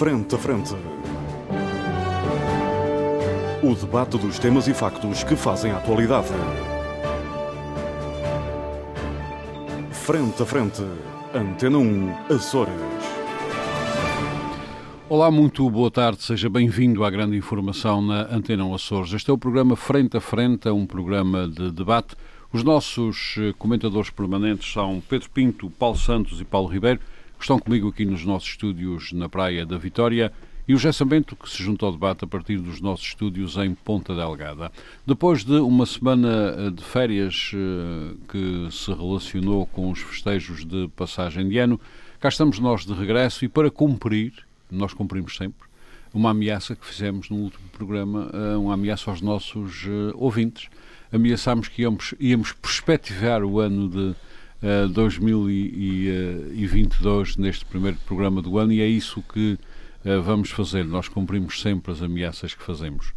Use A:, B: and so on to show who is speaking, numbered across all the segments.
A: Frente a Frente. O debate dos temas e factos que fazem a atualidade. Frente a Frente. Antena 1, Açores.
B: Olá, muito boa tarde, seja bem-vindo à grande informação na Antena 1 Açores. Este é o programa Frente a Frente, é um programa de debate. Os nossos eh, comentadores permanentes são Pedro Pinto, Paulo Santos e Paulo Ribeiro, estão comigo aqui nos nossos estúdios na Praia da Vitória, e o José Sambento, que se junta ao debate a partir dos nossos estúdios em Ponta Delgada. Depois de uma semana eh, de férias eh, que se relacionou com os festejos de passagem de ano, cá estamos nós de regresso e para cumprir, nós cumprimos sempre, uma ameaça que fizemos no último programa, uma ameaça aos nossos ouvintes ameaçámos que íamos, íamos perspectivar o ano de uh, 2022 neste primeiro programa do ano e é isso que uh, vamos fazer. Nós cumprimos sempre as ameaças que fazemos.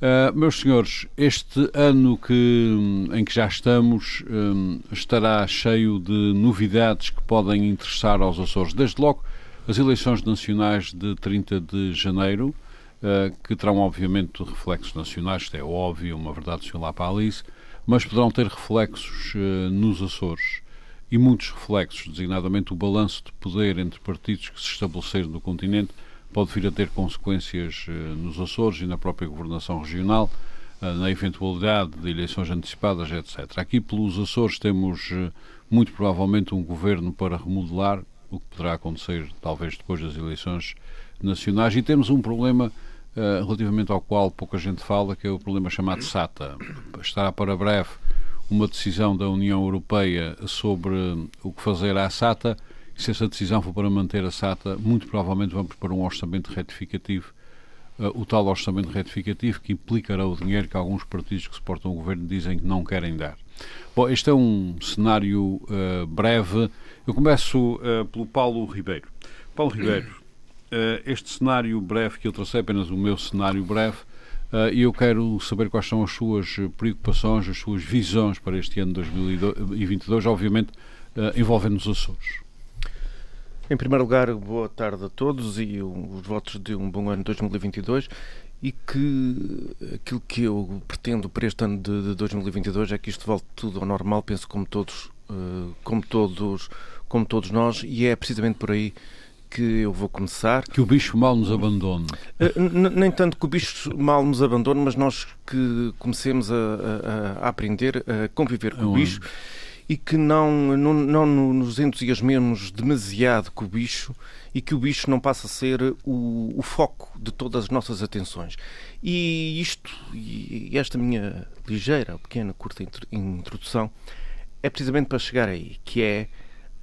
B: Uh, meus senhores, este ano que, em que já estamos um, estará cheio de novidades que podem interessar aos Açores. Desde logo, as eleições nacionais de 30 de janeiro, uh, que terão obviamente reflexos nacionais, isto é óbvio, uma verdade se lá para a Alice, mas poderão ter reflexos uh, nos Açores e muitos reflexos, designadamente o balanço de poder entre partidos que se estabeleceram no continente pode vir a ter consequências uh, nos Açores e na própria governação regional, na eventualidade de eleições antecipadas, etc. Aqui pelos Açores temos muito provavelmente um governo para remodelar, o que poderá acontecer talvez depois das eleições nacionais, e temos um problema uh, relativamente ao qual pouca gente fala, que é o problema chamado SATA. Estará para breve uma decisão da União Europeia sobre o que fazer à SATA. E se essa decisão for para manter a SATA, muito provavelmente vamos para um orçamento retificativo. Uh, o tal orçamento retificativo que implicará o dinheiro que alguns partidos que suportam o governo dizem que não querem dar. Bom, este é um cenário uh, breve. Eu começo uh, pelo Paulo Ribeiro. Paulo Ribeiro, este cenário breve que eu tracei, apenas o meu cenário breve, uh, e eu quero saber quais são as suas preocupações, as suas visões para este ano de 2022, obviamente uh, envolvendo os Açores.
C: Em primeiro lugar, boa tarde a todos e os votos de um bom ano 2022 e que aquilo que eu pretendo para este ano de 2022 é que isto volte tudo ao normal, penso como todos, como todos, como todos nós, e é precisamente por aí que eu vou começar.
B: Que o bicho mal nos abandone.
C: Uh, nem tanto que o bicho mal nos abandone, mas nós que comecemos a, a, a aprender a conviver com é o bicho e que não, não, não nos entusiasmemos demasiado com o bicho e que o bicho não passe a ser o, o foco de todas as nossas atenções. E isto, e esta minha ligeira, pequena, curta introdução, é precisamente para chegar aí, que é eh,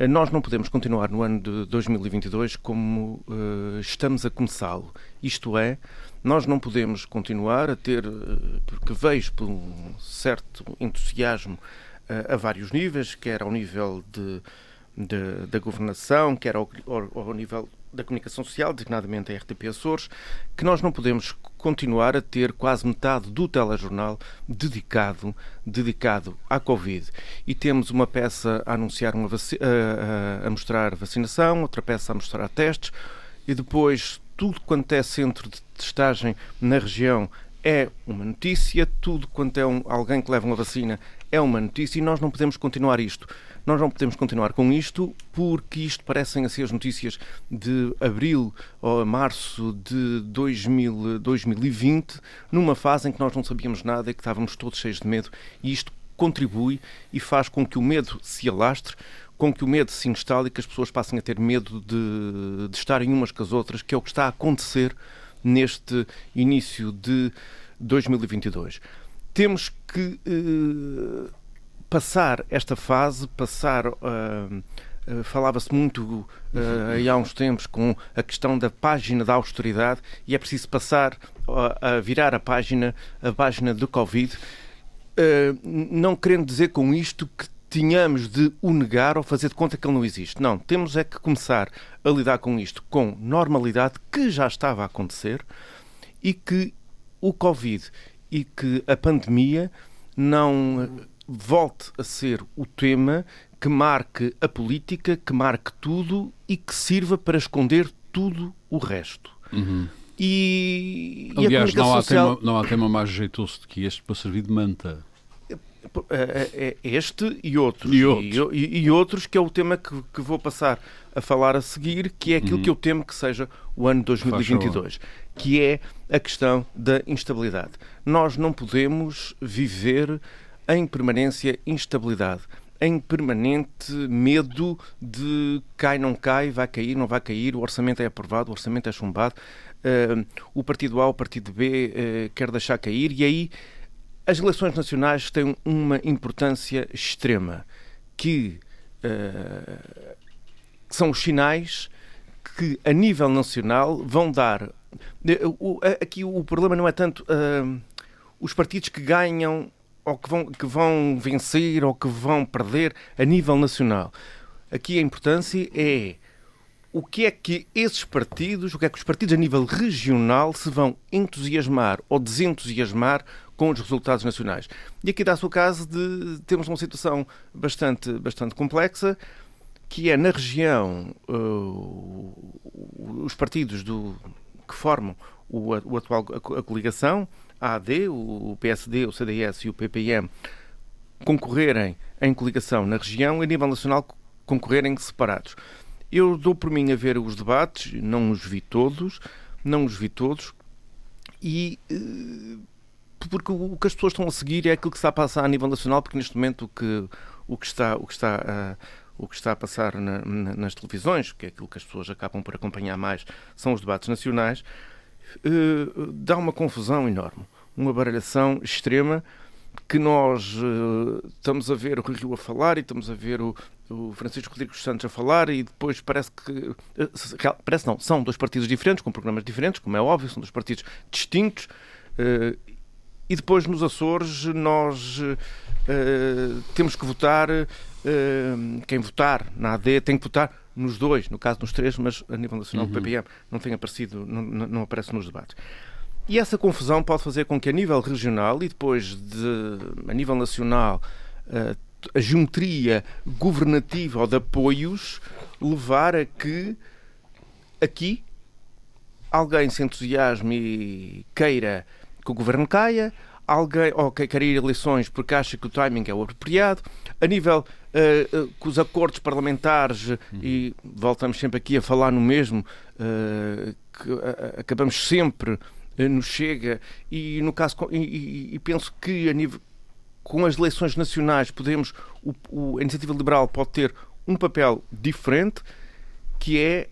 C: nós não podemos continuar no ano de 2022 como uh, estamos a começá-lo. Isto é, nós não podemos continuar a ter, uh, porque vejo por um certo entusiasmo uh, a vários níveis, quer ao nível de, de da governação, quer ao, ao, ao nível da comunicação social, designadamente a RTP Açores, que nós não podemos continuar a ter quase metade do telejornal dedicado, dedicado à Covid. E temos uma peça a anunciar, uma a, a, mostrar vacinação, outra peça a mostrar testes, e depois tudo quanto é centro de testagem na região é uma notícia, tudo quanto é um, alguém que leva uma vacina é uma notícia e nós não podemos continuar isto. Nós não podemos continuar com isto porque isto parecem ser as notícias de abril ou março de 2000, 2020, numa fase em que nós não sabíamos nada e que estávamos todos cheios de medo e isto contribui e faz com que o medo se alastre, com que o medo se instale e que as pessoas passem a ter medo de, de estarem umas com as outras, que é o que está a acontecer neste início de 2022. Temos que uh, passar esta fase, passar. Uh, falava-se muito uh, há uns tempos com a questão da página da austeridade e é preciso passar a virar a página, a página do Covid, não querendo dizer com isto que tínhamos de o negar ou fazer de conta que ele não existe. Não, temos é que começar a lidar com isto com normalidade, que já estava a acontecer, e que o Covid e que a pandemia não volte a ser o tema que marque a política, que marque tudo e que sirva para esconder tudo o resto.
B: Uhum.
C: E,
B: Aliás,
C: e
B: não, há
C: social...
B: tema, não há tema mais jeitoso do que este para servir de manta.
C: É, é este e outros.
B: E outros.
C: E, e outros, que é o tema que, que, vou passar a falar a seguir, que é aquilo
B: Uhum.
C: que eu temo que seja o ano 2022, que é a questão da instabilidade. Nós não podemos viver em permanência instabilidade, em permanente medo de cai, não cai, vai cair, não vai cair, o orçamento é aprovado, o orçamento é chumbado, uh, o partido A, o partido B uh, quer deixar cair, e aí as eleições nacionais têm uma importância extrema, que uh, são os sinais que, a nível nacional, vão dar. Aqui o problema não é tanto uh, os partidos que ganham ou que vão, que vão vencer ou que vão perder a nível nacional. Aqui a importância é o que é que esses partidos, o que é que os partidos a nível regional se vão entusiasmar ou desentusiasmar com os resultados nacionais. E aqui dá-se o caso de termos uma situação bastante, bastante complexa, que é na região uh, os partidos do, que formam o, o atual a, a coligação, a AD, o PSD, o CDS e o PPM, concorrerem em coligação na região e a nível nacional concorrerem separados. Eu dou por mim a ver os debates, não os vi todos, não os vi todos, e uh, porque o que as pessoas estão a seguir é aquilo que está a passar a nível nacional, porque neste momento o que, o que está, o que está, uh, o que está a passar na, na, nas televisões, que é aquilo que as pessoas acabam por acompanhar mais, são os debates nacionais, uh, dá uma confusão enorme, uma baralhação extrema que nós uh, estamos a ver o Rio a falar e estamos a ver o, o Francisco Rodrigues Santos a falar e depois parece que parece não, são dois partidos diferentes, com programas diferentes, como é óbvio, são dois partidos distintos uh, e depois nos Açores nós uh, temos que votar quem votar na AD tem que votar nos dois, no caso nos três, mas a nível nacional uhum. o PPM não tem aparecido, não, não aparece nos debates. E essa confusão pode fazer com que a nível regional e depois de, a nível nacional a geometria governativa ou de apoios levar a que aqui alguém se entusiasme e queira que o governo caia, alguém ou que queira ir a eleições porque acha que o timing é o apropriado, a nível uh, uh, com os acordos parlamentares, uhum. e voltamos sempre aqui a falar no mesmo, uh, que acabamos sempre nos chega e no caso e, e, penso que a nível com as eleições nacionais podemos o, o, a iniciativa liberal pode ter um papel diferente que é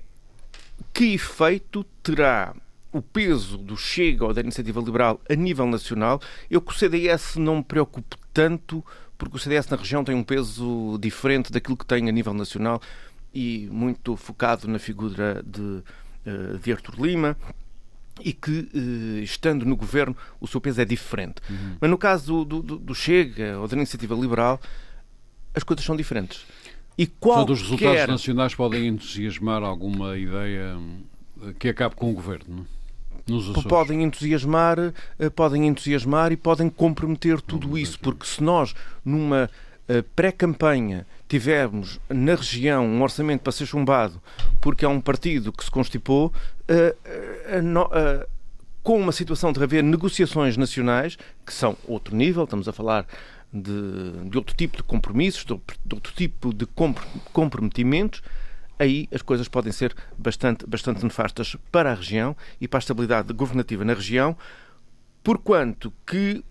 C: que efeito terá o peso do Chega ou da iniciativa liberal a nível nacional eu com o CDS não me preocupo tanto porque o CDS na região tem um peso diferente daquilo que tem a nível nacional e muito focado na figura de, de Artur Lima e que, eh, estando no governo, o seu peso é diferente. Uhum. Mas no caso do, do, do, Chega ou da iniciativa liberal, as coisas são diferentes.
B: E qual os resultados nacionais podem entusiasmar alguma ideia eh, que acabe com o governo?
C: Podem entusiasmar, eh, podem entusiasmar e podem comprometer tudo isso, porque se nós numa pré-campanha tivermos na região um orçamento para ser chumbado porque é um partido que se constipou, uh, com uma situação de haver negociações nacionais, que são outro nível, estamos a falar de, de outro tipo de compromissos, de outro tipo de comprometimentos, aí as coisas podem ser bastante, bastante nefastas para a região e para a estabilidade governativa na região, porquanto que,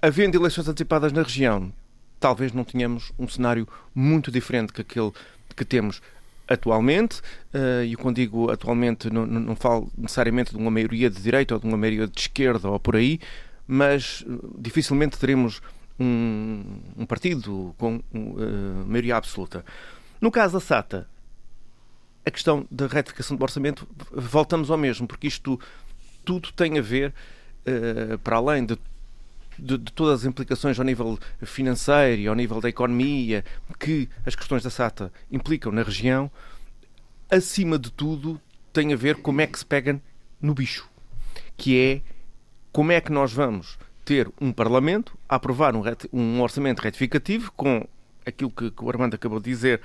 C: havendo eleições antecipadas na região, talvez não tenhamos um cenário muito diferente que aquele que temos atualmente, uh, e quando digo atualmente não, não, falo necessariamente de uma maioria de direita ou de uma maioria de esquerda ou por aí, mas uh, dificilmente teremos um, um partido com uh, maioria absoluta. No caso da SATA, a questão da retificação do orçamento, voltamos ao mesmo, porque isto tudo tem a ver, para além de de, de, todas as implicações ao nível financeiro e ao nível da economia que as questões da SATA implicam na região, acima de tudo tem a ver como é que se pega no bicho, que é como é que nós vamos ter um Parlamento a aprovar um, um orçamento retificativo com aquilo que, que o Armando acabou de dizer,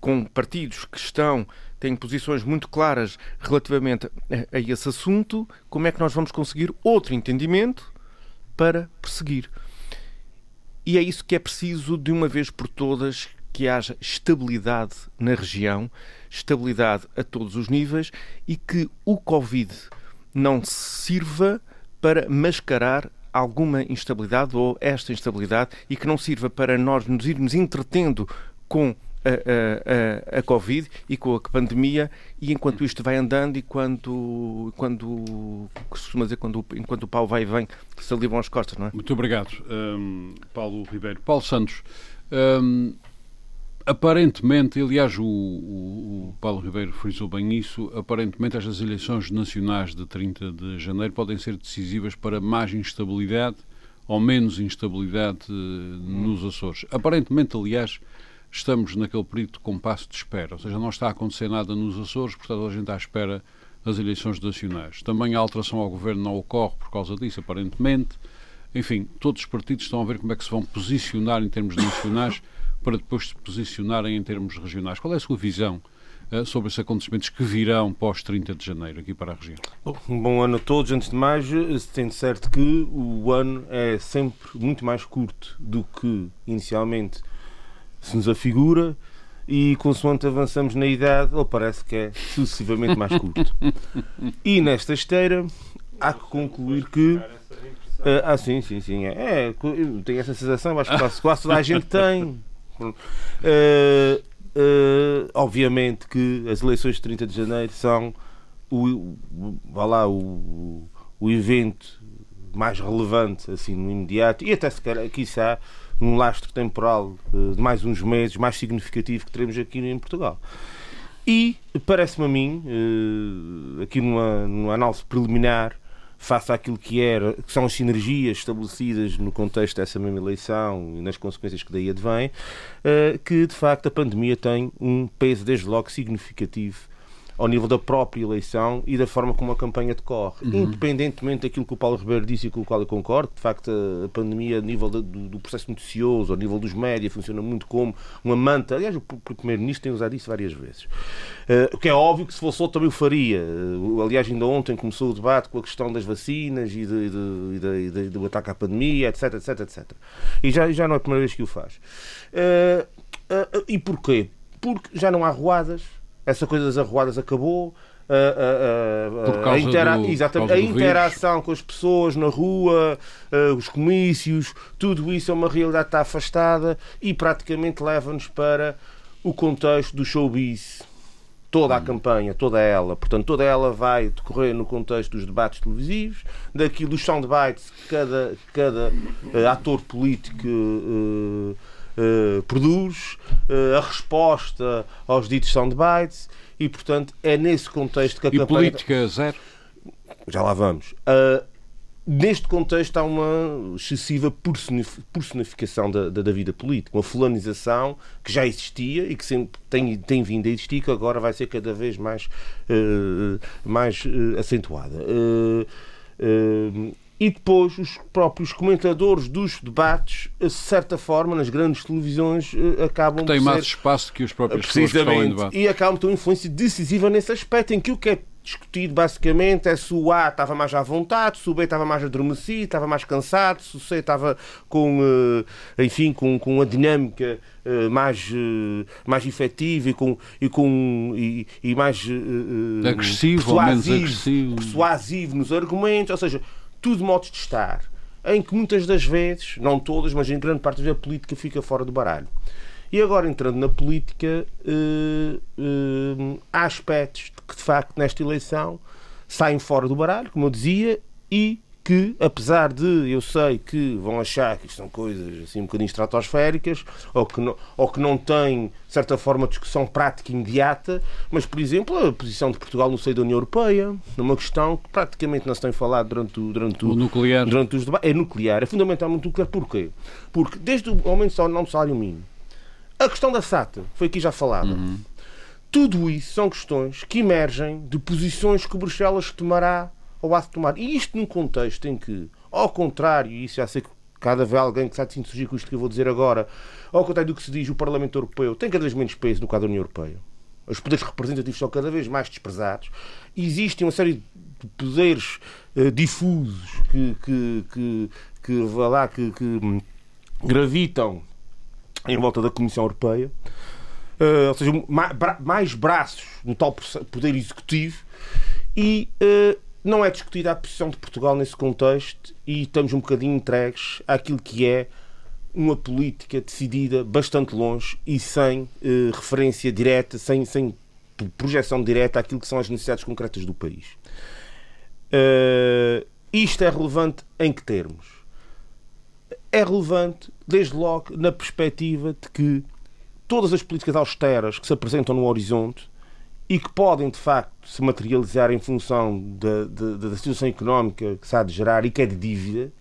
C: com partidos que estão têm posições muito claras relativamente a, a esse assunto, como é que nós vamos conseguir outro entendimento para perseguir? E é isso que é preciso, de uma vez por todas, que haja estabilidade na região, estabilidade a todos os níveis e que o Covid não sirva para mascarar alguma instabilidade ou esta instabilidade e que não sirva para nós nos irmos entretendo com a, a, a, Covid e com a pandemia e enquanto isto vai andando e quando, quando costuma dizer, quando, enquanto o pau vai e vem, se alivam as costas, não é?
B: Muito obrigado, um, Paulo Ribeiro. Paulo Santos, um, aparentemente, aliás, o, o, o, Paulo Ribeiro frisou bem isso, aparentemente estas eleições nacionais de 30 de janeiro podem ser decisivas para mais instabilidade ou menos instabilidade eh, nos Açores. Aparentemente, aliás, estamos naquele período de compasso de espera, ou seja, não está a acontecer nada nos Açores, portanto a gente está à espera das eleições nacionais. Também a alteração ao governo não ocorre por causa disso, aparentemente. Enfim, todos os partidos estão a ver como é que se vão posicionar em termos nacionais para depois se posicionarem em termos regionais. Qual é a sua visão uh, sobre esses acontecimentos que virão pós 30 de janeiro aqui para a região?
D: Um bom ano a todos. Antes de mais, tendo certo que o ano é sempre muito mais curto do que inicialmente se nos afigura e consoante avançamos na idade, ele parece que é sucessivamente mais curto. E nesta esteira, há que concluir que. Uh, ah, sim, sim, sim. É, é, tenho essa sensação, acho que quase, quase toda a gente tem. Uh, uh, obviamente que as eleições de 30 de janeiro são o, vá lá, o, o evento mais relevante assim no imediato e até se calhar, quiçá, num lastro temporal eh, de mais uns meses mais significativo que teremos aqui em Portugal. E parece-me a mim, eh, aqui numa, numa análise preliminar, face àquilo que, era, que são as sinergias estabelecidas no contexto dessa mesma eleição e nas consequências que daí advêm, eh, que de facto a pandemia tem um peso desde logo significativo ao nível da própria eleição e da forma como a campanha decorre. Uhum. Independentemente daquilo que o Paulo Ribeiro disse e com o qual eu concordo, de facto a pandemia, a nível do, do processo noticioso, ao nível dos médias, funciona muito como uma manta. Aliás, o Primeiro-Ministro tem usado isso várias vezes. Uh, o que é óbvio que se fosse outro também o faria. Uh, aliás, ainda ontem começou o debate com a questão das vacinas e, de, de, de, de do ataque à pandemia, etc, etc, etc. E já, já não é a primeira vez que o faz. Uh, e porquê? Porque já não há ruadas, essa coisa das arruadas acabou. A, a, a, a, intera do, exatamente, a interação com as pessoas na rua, os comícios, tudo isso é uma realidade que está afastada e praticamente leva-nos para o contexto do showbiz. Toda a hum. campanha, toda ela, portanto, toda ela vai decorrer no contexto dos debates televisivos, daquilo dos soundbites que cada, cada uh, ator político uh, uh, produz, a resposta aos ditos soundbites e, portanto, é nesse contexto que a
B: e campanha... política zero?
D: Já lá vamos. Uh, neste contexto há uma excessiva personificação da, da, da, vida política, uma fulanização que já existia e que sempre tem, tem vindo a existir, que agora vai ser cada vez mais, uh, mais uh, acentuada. Uh, e depois os próprios comentadores dos debates, de certa forma, nas grandes televisões, eh, acabam
B: Tem mais ser, espaço que os próprios em debate.
D: E acabam de ter uma influência decisiva nesse aspecto, em que o que é discutido basicamente é se o A estava mais à vontade, se o B estava mais adormecido, estava mais cansado, se o C estava com, eh, enfim, com, com uma dinâmica eh, mais, mais efetiva e, com, e, com, e, e mais
B: agressivo, persuasivo, ou menos agressivo.
D: persuasivo nos argumentos, ou seja, tudo modos de estar, em que muitas das vezes, não todas, mas em grande parte a política fica fora do baralho. E agora, entrando na política, uh, uh, há aspectos que, de facto, nesta eleição saem fora do baralho, como eu dizia, e que, apesar de eu sei que vão achar que isto são coisas assim um bocadinho estratosféricas ou que não, ou que não têm, de certa forma, discussão prática imediata, mas, por exemplo, a posição de Portugal no seio da União Europeia, numa questão que praticamente não se tem falado durante, o, durante, o,
B: o nuclear.
D: durante os debates, é nuclear, é fundamentalmente nuclear. Porquê? Porque desde o aumento não do salário mínimo, a questão da SATA, foi aqui já falada, uhum. tudo isso são questões que emergem de posições que Bruxelas tomará ou há de tomar. E isto num contexto em que, ao contrário, e isso já sei que cada vez alguém que está de surgir com isto que eu vou dizer agora, ao contrário do que se diz, o Parlamento Europeu tem cada vez menos peso no quadro da União Europeia. os poderes representativos são cada vez mais desprezados, existe uma série de poderes uh, difusos que, que, que, que, lá, que, que gravitam em volta da Comissão Europeia, uh, ou seja, mais braços no tal poder executivo, e uh, não é discutida a posição de Portugal nesse contexto e estamos um bocadinho entregues àquilo que é uma política decidida bastante longe e sem uh, referência direta, sem, sem projeção direta àquilo que são as necessidades concretas do país. Uh, isto é relevante em que termos? É relevante, desde logo, na perspectiva de que todas as políticas austeras que se apresentam no horizonte e que podem, de facto, se materializar em função da, da, da situação económica que se há de gerar e que é de dívida,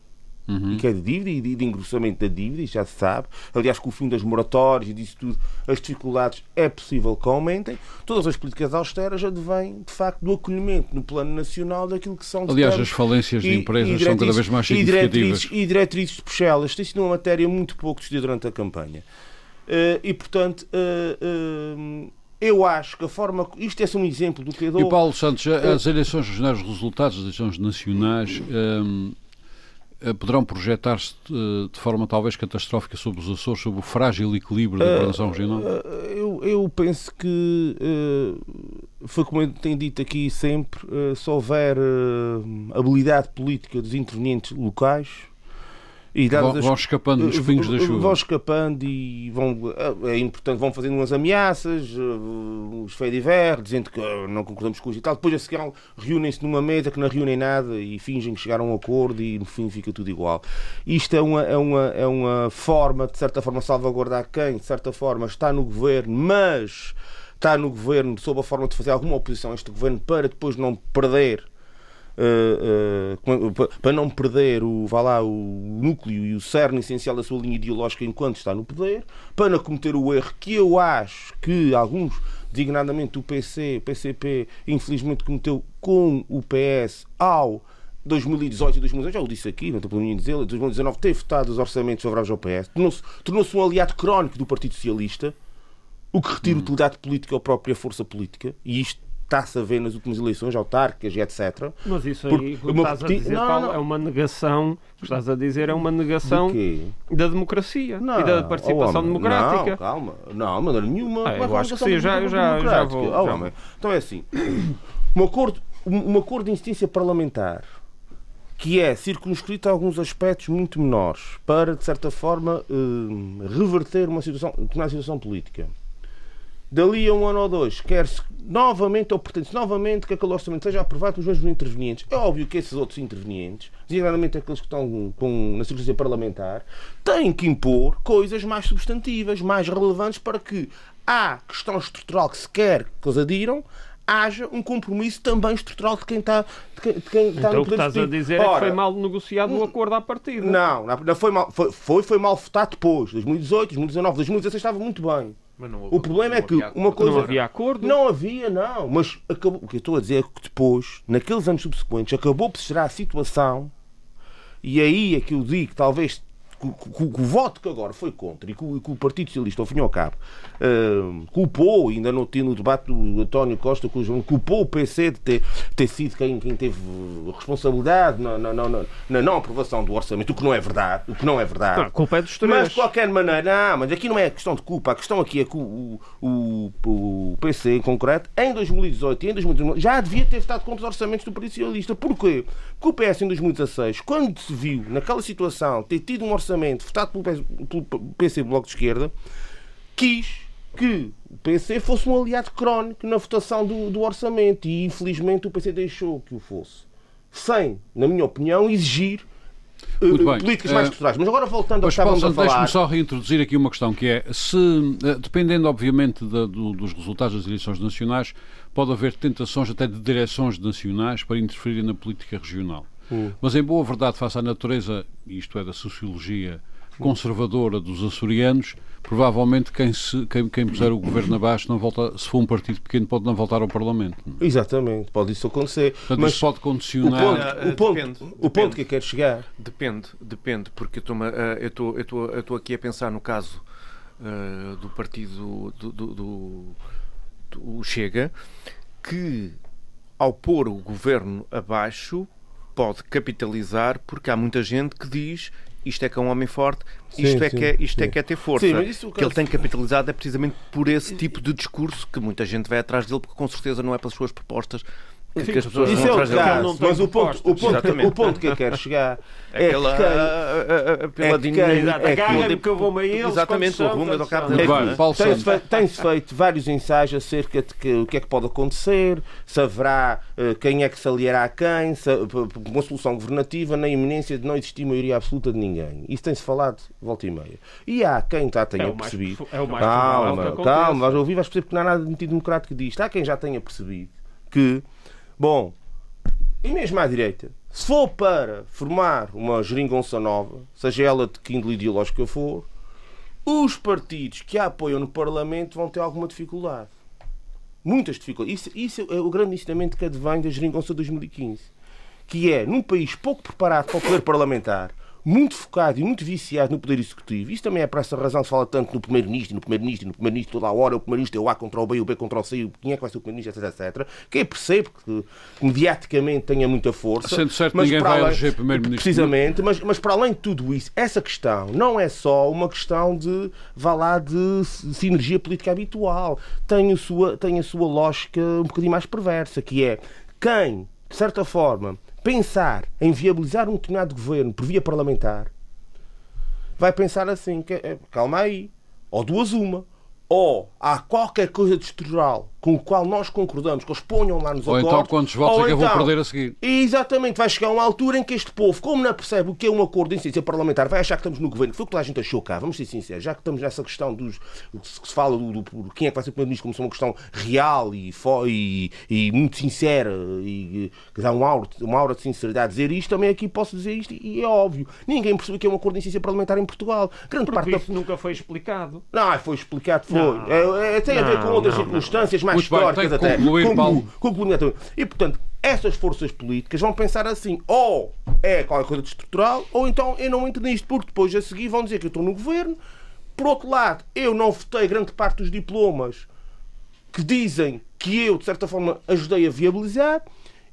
D: Uhum. e que é de dívida e de, de engrossamento da dívida, e já se sabe. Aliás, com o fim das moratórias e disso tudo, as dificuldades é possível que aumentem. Todas as políticas austeras advêm, de facto, do acolhimento no plano nacional daquilo que são.
B: Aliás, as falências de empresas são cada vez mais significativas.
D: E diretrizes, e diretrizes de Bruxelas. Tem sido uma matéria muito pouco discutida durante a campanha. Uh, e, portanto, uh, uh, eu acho que a forma. Isto é só um exemplo do que eu dou.
B: E Paulo Santos, as eleições regionais, os resultados das eleições nacionais. Um, eh, poderão projetar-se de, de, forma talvez catastrófica sobre os Açores, sobre o frágil equilíbrio da governação regional?
D: Uh, eu, eu, penso que, foi como eu tenho dito aqui sempre, se houver habilidade política dos intervenientes locais,
B: e vão, as, vão escapando os pingos da chuva.
D: Vão escapando e vão, é importante, vão fazendo umas ameaças, eh, os feidiver, dizendo que eh, não concordamos com isso e tal. Depois a seguir reúnem-se numa mesa que não reúnem nada e fingem que chegaram a um acordo e no fim fica tudo igual. Isto é uma, é uma, é uma forma, de certa forma, salvaguardar quem, de certa forma, está no governo, mas está no governo sob a forma de fazer alguma oposição a este governo para depois não perder para não perder o, vá lá, o núcleo e o cerne essencial da sua linha ideológica enquanto está no poder, para não cometer o erro que eu acho que alguns, designadamente o PC, o PCP, infelizmente cometeu com o PS ao 2018 e 2019, já o disse aqui, não estou por mim dizer, 2019 ter votado os orçamentos favoráveis ao PS, tornou-se tornou um aliado crónico do Partido Socialista, o que retira hum. utilidade política à própria força política, e isto está-se a ver nas últimas eleições autárquicas e etc.
E: Mas isso aí, estás a dizer, não, Paulo, não. é uma negação, o que estás a dizer é uma negação da democracia não, e da participação oh, democrática.
D: Não, calma, não, mas nenhuma.
E: É, eu acho que sim, já, já, já vou. Oh, já...
D: Então é assim, um acordo, um acordo de instância parlamentar que é circunscrito a alguns aspectos muito menores para, de certa forma, eh, reverter uma situação, uma situação política dali a um ano ou dois, quer-se novamente, ou pretende-se novamente que aquele orçamento seja aprovado pelos mesmos intervenientes. É óbvio que esses outros intervenientes, designadamente aqueles que estão com, na circunstância parlamentar, têm que impor coisas mais substantivas, mais relevantes para que a questão estrutural que se quer que eles adiram haja um compromisso também estrutural de quem está, de quem, de quem
E: está então, no poder o que estás a dizer Ora, é que foi mal negociado o acordo à partida.
D: Não, não foi, mal, foi, foi, foi mal votado depois. 2018, 2019, 2016 estava muito bem o problema é que uma coisa.
E: Não havia acordo?
D: Não havia, não. Mas acabou, o que eu estou a dizer é que depois, naqueles anos subsequentes, acabou por se gerar a situação. E aí é que eu digo que talvez que, o voto que agora foi contra e que o, que o Partido Socialista, ao fim e ao cabo, uh, culpou, ainda não tinha no debate do António Costa com o João, culpou o PC de ter, ter sido quem, quem teve responsabilidade na, na, na, na, não aprovação do orçamento, o que não é verdade. O que não é verdade. Não,
E: a culpa é dos três.
D: Mas de qualquer maneira, não, mas aqui não é questão de culpa, a questão aqui é que o, o, o PC em concreto, em 2018 e em 2019, já devia ter estado contra os orçamentos do Partido Socialista. Porquê? Porque o PS em 2016, quando se viu naquela situação ter tido um orçamento votado pelo PC Bloco de Esquerda, quis que o PC fosse um aliado crónico na votação do, do orçamento e infelizmente o PC deixou que o fosse. Sem, na minha opinião, exigir uh, políticas mais eh, estruturais. Mas agora voltando ao que estávamos a falar...
B: Deixe-me só reintroduzir aqui uma questão, que é, se, uh, dependendo obviamente do, dos resultados das eleições nacionais, pode haver tentações até de direções nacionais para interferir na política regional. Hum. Mas, em boa verdade, face à natureza, isto é, da sociologia conservadora dos açorianos, provavelmente quem, se, quem, quem puser o governo abaixo, não volta, se for um partido pequeno, pode não voltar ao Parlamento. Não?
D: É? Exatamente, pode isso acontecer.
B: Portanto, mas isso pode condicionar.
D: O ponto, o ponto, depende, o ponto depende, que eu quero chegar.
C: Depende, depende, porque eu estou aqui a pensar no caso uh, do partido do, do, do o Chega, que ao pôr o governo abaixo pode capitalizar, porque há muita gente que diz isto é que é um homem forte, isto, sim, é, sim, que é, isto é que é ter força. Sim, que ele tem capitalizado é precisamente por esse tipo de discurso que muita gente vai atrás dele, porque com certeza não é pelas suas propostas
D: que, que as pessoas Isso vão é o caso, mas o ponto, o, ponto, o ponto que eu quero chegar é
C: Aquela,
D: que
C: quem, pela é dignidade,
E: é que, que eu vou a eles,
C: exatamente, o rumo do cabo
D: é Tem-se feito vários ensaios acerca de que, o que é que pode acontecer, se haverá uh, quem é que se aliará a quem, se, uma solução governativa na iminência de não existir maioria absoluta de ninguém. Isso tem-se falado volta e meia. E há quem já tenha é percebido.
E: É o mais
D: calma, calma, vais ouvir, vais perceber que não há nada de antidemocrático disto. Há quem já tenha percebido que Bom, e mesmo à direita, se for para formar uma geringonça nova, seja ela de que índole ideológica for, os partidos que a apoiam no Parlamento vão ter alguma dificuldade. Muitas dificuldades. Isso, isso é o grande ensinamento que advém da geringonça 2015. Que é, num país pouco preparado para o poder parlamentar, muito focado e muito viciado no poder executivo. Isto também é por essa razão que se fala tanto no primeiro-ministro, no primeiro-ministro, no primeiro-ministro toda a hora, o primeiro-ministro é o A contra o B, o B contra o C, quem é que vai ser o primeiro-ministro, etc, etc. Que eu percebo que mediaticamente tenha muita força.
B: Sendo certo mas ninguém vai eleger primeiro-ministro.
D: Precisamente, mas, mas para além de tudo isso, essa questão não é só uma questão de, vá lá, de sinergia política habitual. Tem a sua, tem a sua lógica um bocadinho mais perversa, que é quem, de certa forma, pensar em viabilizar um determinado governo por via parlamentar, vai pensar assim: que, eh, calma aí, ou duas uma, ou há qualquer coisa de estrutural com o qual nós concordamos, que eles ponham lá nos
B: ou
D: então,
B: acordos. Ou então quantos votos é que eu vou então, perder a seguir?
D: Exatamente, vai chegar uma altura em que este povo, como não percebe o que é um acordo de incidência parlamentar, vai achar que estamos no governo, que foi o que a gente achou cá, vamos ser sinceros, já que estamos nessa questão dos que se fala do, do quem é que vai ser o primeiro-ministro como se uma questão real e, e, e muito sincera e que dá uma aura, uma aura de sinceridade a dizer isto, também aqui posso dizer isto e é óbvio. Ninguém percebeu que é um acordo de incidência parlamentar em Portugal.
E: Grande Porque parte isso da... nunca foi explicado.
D: Não, foi explicado, foi. É, é, tem não, a ver com outras não, circunstâncias mais históricas até
B: concluir, Paulo.
D: Concluir, e, portanto, essas forças políticas vão pensar assim, ou é qualquer coisa de estrutural, ou então eu não entro nisto, porque depois a seguir vão dizer que eu estou no governo. Por outro lado, eu não votei grande parte dos diplomas que dizem que eu, de certa forma, ajudei a viabilizar,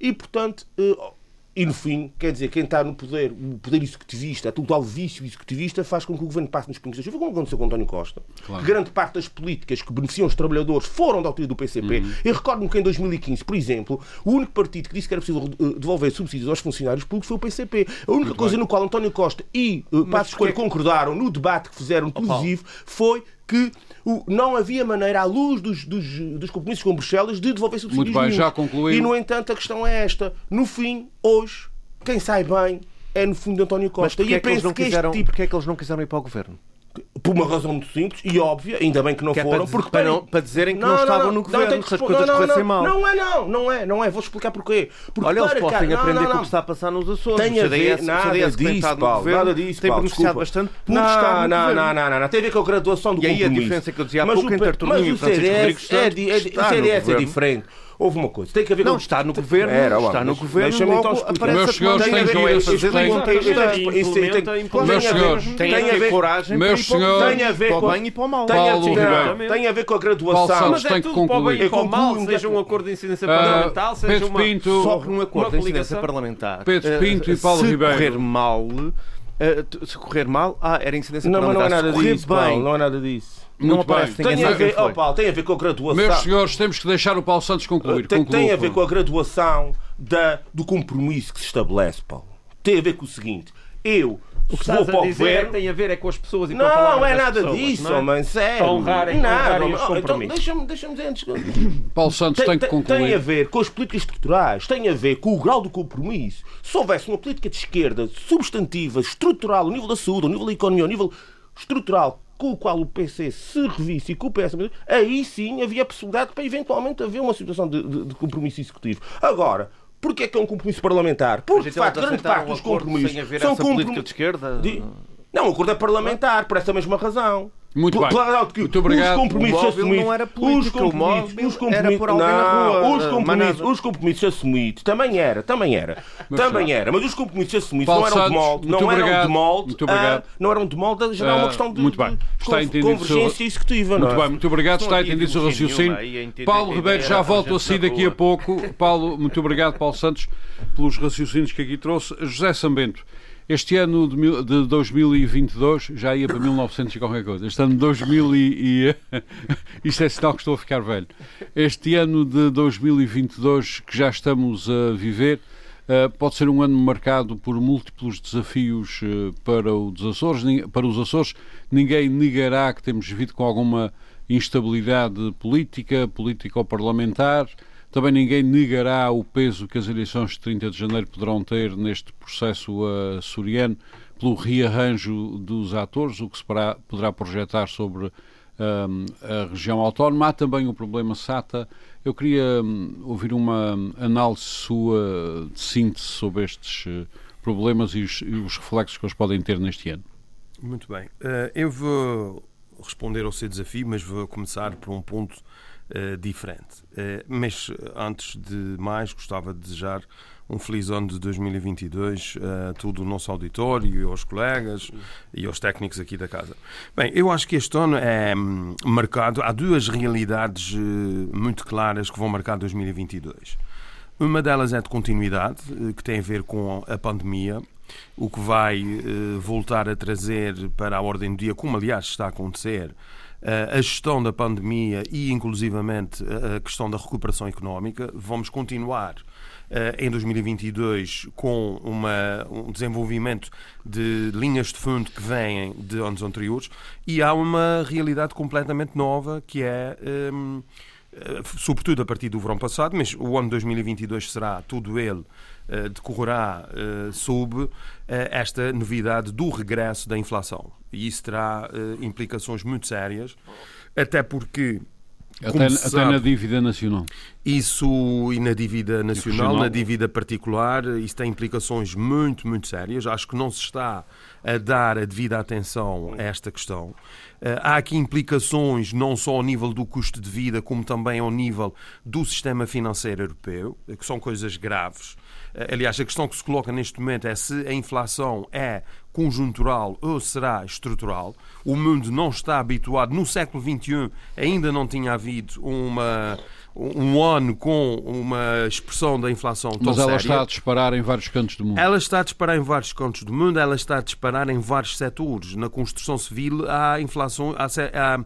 D: e, portanto, eh, e no fim, quer dizer, quem está no poder, o poder executivista, a total vício executivista, faz com que o governo passe nos pingos da chuva, como aconteceu com António Costa. Claro. Que grande parte das políticas que beneficiam os trabalhadores foram da autoria do PCP. Uhum. Eu recordo-me que em 2015, por exemplo, o único partido que disse que era possível eh, devolver subsídios aos funcionários públicos foi o PCP. A única Muito coisa bem. no qual António Costa e uh, Passos Escolha concordaram no debate que fizeram televisivo oh, foi que o, não havia maneira, à luz dos, dos, dos compromissos com Bruxelas, de devolver subsídios
B: Muito bem, já concluí.
D: E, no entanto, a questão é esta. No fim, hoje, quem sai bem é, no fundo, António Costa.
C: Mas e é que, eles não quiseram, tipo... porquê é que eles não quiseram ir para o governo?
D: Por uma razão muito simples e óbvia, ainda bem que não que foram,
C: é para, porque para, não, para dizerem que não, não estavam no governo, se as coisas não, corressem mal.
D: Não é, não, não é, não é, vou explicar porquê.
C: Porque Olha, eles podem aprender com o que está a passar nos Açores.
D: Tem a ver, nada disso, Paulo, nada disso,
C: Tem beneficiado bastante
D: por estar no não, não, não, não, tem a ver com a graduação do compromisso.
C: E aí a diferença que eu dizia há pouco entre Artur e Francisco Rodrigues
D: Santos, o CDS é diferente. Houve uma coisa, tem que haver...
C: Não, está no governo, Era, está no governo,
B: deixa-me então explicar. Meus senhores têm que
C: Meus senhores, tem a ver coragem
B: meus senhores,
C: tem a ver com o bem e para o mal.
D: Tem a ver com a graduação.
E: Mas é tudo para o bem e para o mal, seja um acordo de incidência parlamentar, seja uma...
C: Só um acordo de incidência parlamentar.
B: Pedro Pinto e Paulo Ribeiro.
C: Se correr mal... Se correr mal, ah, era incidência
D: parlamentar. Não, não é nada disso, não é nada disso.
B: Não Muito aparece
D: bem. Tem a, ver, oh, Paulo, tem a ver com a graduação.
B: Meus senhores, temos que deixar o Paulo Santos concluir.
D: Tem, tem a ver com a graduação da, do compromisso que se estabelece, Paulo. Tem a ver com o seguinte: eu
E: o que estás a dizer governo... tem a ver é com as pessoas e com
D: não,
E: Não,
D: é nada
E: pessoas,
D: disso, não é? homem, sério.
E: Honrarem, nada. Honrarem
D: oh, então deixa-me deixa dizer antes.
B: Paulo Santos tem, tem que concluir.
D: Tem a ver com as políticas estruturais, tem a ver com o grau do compromisso. Se houvesse uma política de esquerda substantiva, estrutural, ao nível da saúde, ao nível da economia, ao nível estrutural, com o qual o PC se revisse e com o PS, aí sim havia possibilidade para eventualmente haver uma situação de, de, de compromisso executivo. Agora, Porquê é que é um compromisso parlamentar? Porque, de facto, grande parte dos compromissos
C: são compromissos... de esquerda?
D: De... Não, o acordo é parlamentar, por essa mesma razão.
B: Muito bem.
D: Claro que Muito obrigado. os compromissos assumidos.
C: Não era política, os compromissos, os compromissos, era por alguém não, na
D: rua. Os compromissos, os compromissos assumidos também era, também era. Mas, também era, mas os compromissos assumidos Paulo não eram de molde, não
B: obrigado.
D: eram de molde,
B: muito obrigado.
D: Ah, não eram de molde, já é uma questão de,
B: muito bem. Está
D: de convergência seu... executiva.
B: Muito
D: não é?
B: bem, muito obrigado. Está entendido o raciocínio. Paulo Ribeiro já volto a si daqui a pouco. Paulo, muito obrigado, Paulo Santos, pelos raciocínios que aqui trouxe. José Sambento. Este ano de, de 2022 já ia para 1900 e qualquer coisa. Este ano de 2000 e, e isto é sinal que estou a ficar velho. Este ano de 2022 que já estamos a viver uh, pode ser um ano marcado por múltiplos desafios uh, para Açores. Para os Açores, ninguém negará que temos vivido com alguma instabilidade política, político-parlamentar. Também ninguém negará o peso que as eleições de 30 de janeiro poderão ter neste processo açoriano pelo rearranjo dos atores, o que se poderá projetar sobre um, a região autónoma. Há também o problema SATA. Eu queria ouvir uma análise sua de síntese sobre estes uh, problemas e os, e os, reflexos que eles podem ter neste ano.
F: Muito bem. Uh, eu vou responder ao seu desafio, mas vou começar por um ponto uh, diferente. Uh, mas antes de mais, gostava de desejar um feliz ano de 2022 a todo o nosso auditório, e aos colegas e aos técnicos aqui da casa. Bem, eu acho que este ano é hum, marcado, há duas realidades muito claras que vão marcar 2022. Uma delas é de continuidade, que tem a ver com a pandemia, o que vai voltar a trazer para a ordem do dia, como aliás está a acontecer, a gestão da pandemia e, inclusivamente, a questão da recuperação económica. Vamos continuar em 2022 com uma, um desenvolvimento de linhas de fundo que vêm de anos anteriores e há uma realidade completamente nova que é. Um, sobretudo a partir do verão passado, mas o ano 2022 será todo ele uh, decorrerá uh, sob esta novidade do regresso da inflação. E isso terá implicações muito sérias, até porque
B: até, até, na dívida nacional.
F: Isso e na dívida nacional, na dívida particular, isso tem implicações muito, muito sérias. Acho que não se está a dar a devida atenção a esta questão. Eh, há aqui implicações não só ao nível do custo de vida, como também ao nível do sistema financeiro europeu, que são coisas graves. Eh, aliás, a questão que se coloca neste momento é se a inflação é conjuntural ou será estrutural. O mundo não está habituado. No século XXI ainda não tinha havido uma um ano com uma expressão da inflação tão
B: Mas ela
F: séria.
B: está a disparar em vários cantos do mundo.
F: Ela está a disparar em vários cantos do mundo, ela está a disparar em vários setores. Na construção civil há inflação, há, há,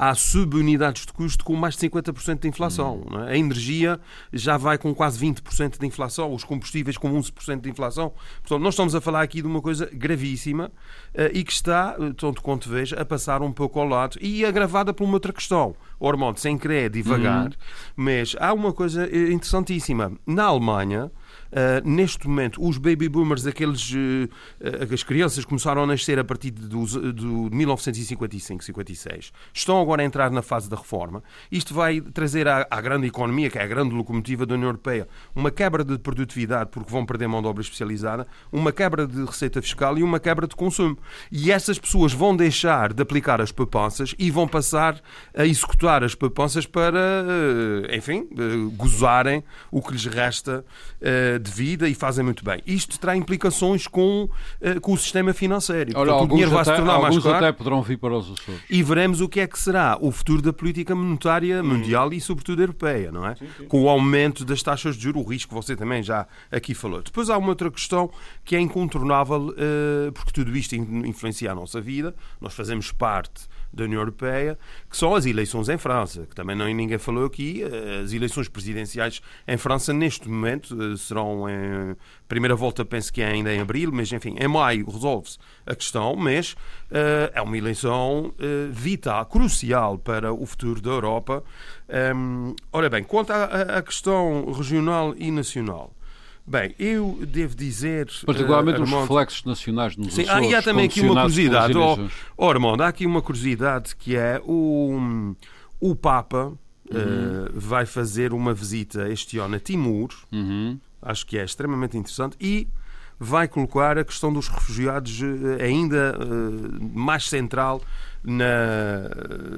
F: há subunidades de custo com mais de 50% de inflação. Hum. É? A energia já vai com quase 20% de inflação, os combustíveis com 11% de inflação. Portanto, nós estamos a falar aqui de uma coisa gravíssima uh, e que está, eh, tanto quanto vejo, a passar um pouco ao lado e agravada por uma outra questão. Ormond, sem querer devagar, uhum. mas há uma coisa eh, interessantíssima. Na Alemanha, Uh, neste momento, os baby boomers, aqueles, uh, as crianças começaram a nascer a partir de, de, de 1955, 56, estão agora a entrar na fase da reforma. Isto vai trazer à, à, grande economia, que é a grande locomotiva da União Europeia, uma quebra de produtividade, porque vão perder mão de obra especializada, uma quebra de receita fiscal e uma quebra de consumo. E essas pessoas vão deixar de aplicar as poupanças e vão passar a executar as poupanças para, enfim, gozarem o que lhes resta de vida e fazem muito bem. Isto terá implicações com, uh, com o sistema financeiro.
B: Olha, Portanto, o dinheiro vai se tornar mais caro. até poderão vir para os Açores.
F: E veremos o que é que será o futuro da política monetária hum. mundial e, sobretudo, europeia, não é? Sim, sim. Com o aumento das taxas de juros, o risco que você também já aqui falou. Depois há uma outra questão que é incontornável, uh, porque tudo isto influencia a nossa vida. Nós fazemos parte da União Europeia, que são as eleições em França, que também não, ninguém falou aqui. Eh, as eleições presidenciais em França, neste momento, eh, serão em primeira volta, penso que é ainda em abril, mas enfim, em maio resolve-se a questão, mas uh, é uma eleição uh, vital, crucial para o futuro da Europa. Um, ora bem, quanto à, à questão regional e nacional, Bem, eu devo dizer.
B: Particularmente uh, Armando, os reflexos nacionais nos Sim,
F: Açores, ah, e há também aqui uma curiosidade. Oh, oh, Armando, há aqui uma curiosidade que é o, o Papa uhum. uh, vai fazer uma visita este ano a Timor. Uhum. Acho que é extremamente interessante. E vai colocar a questão dos refugiados uh, ainda uh, mais central na,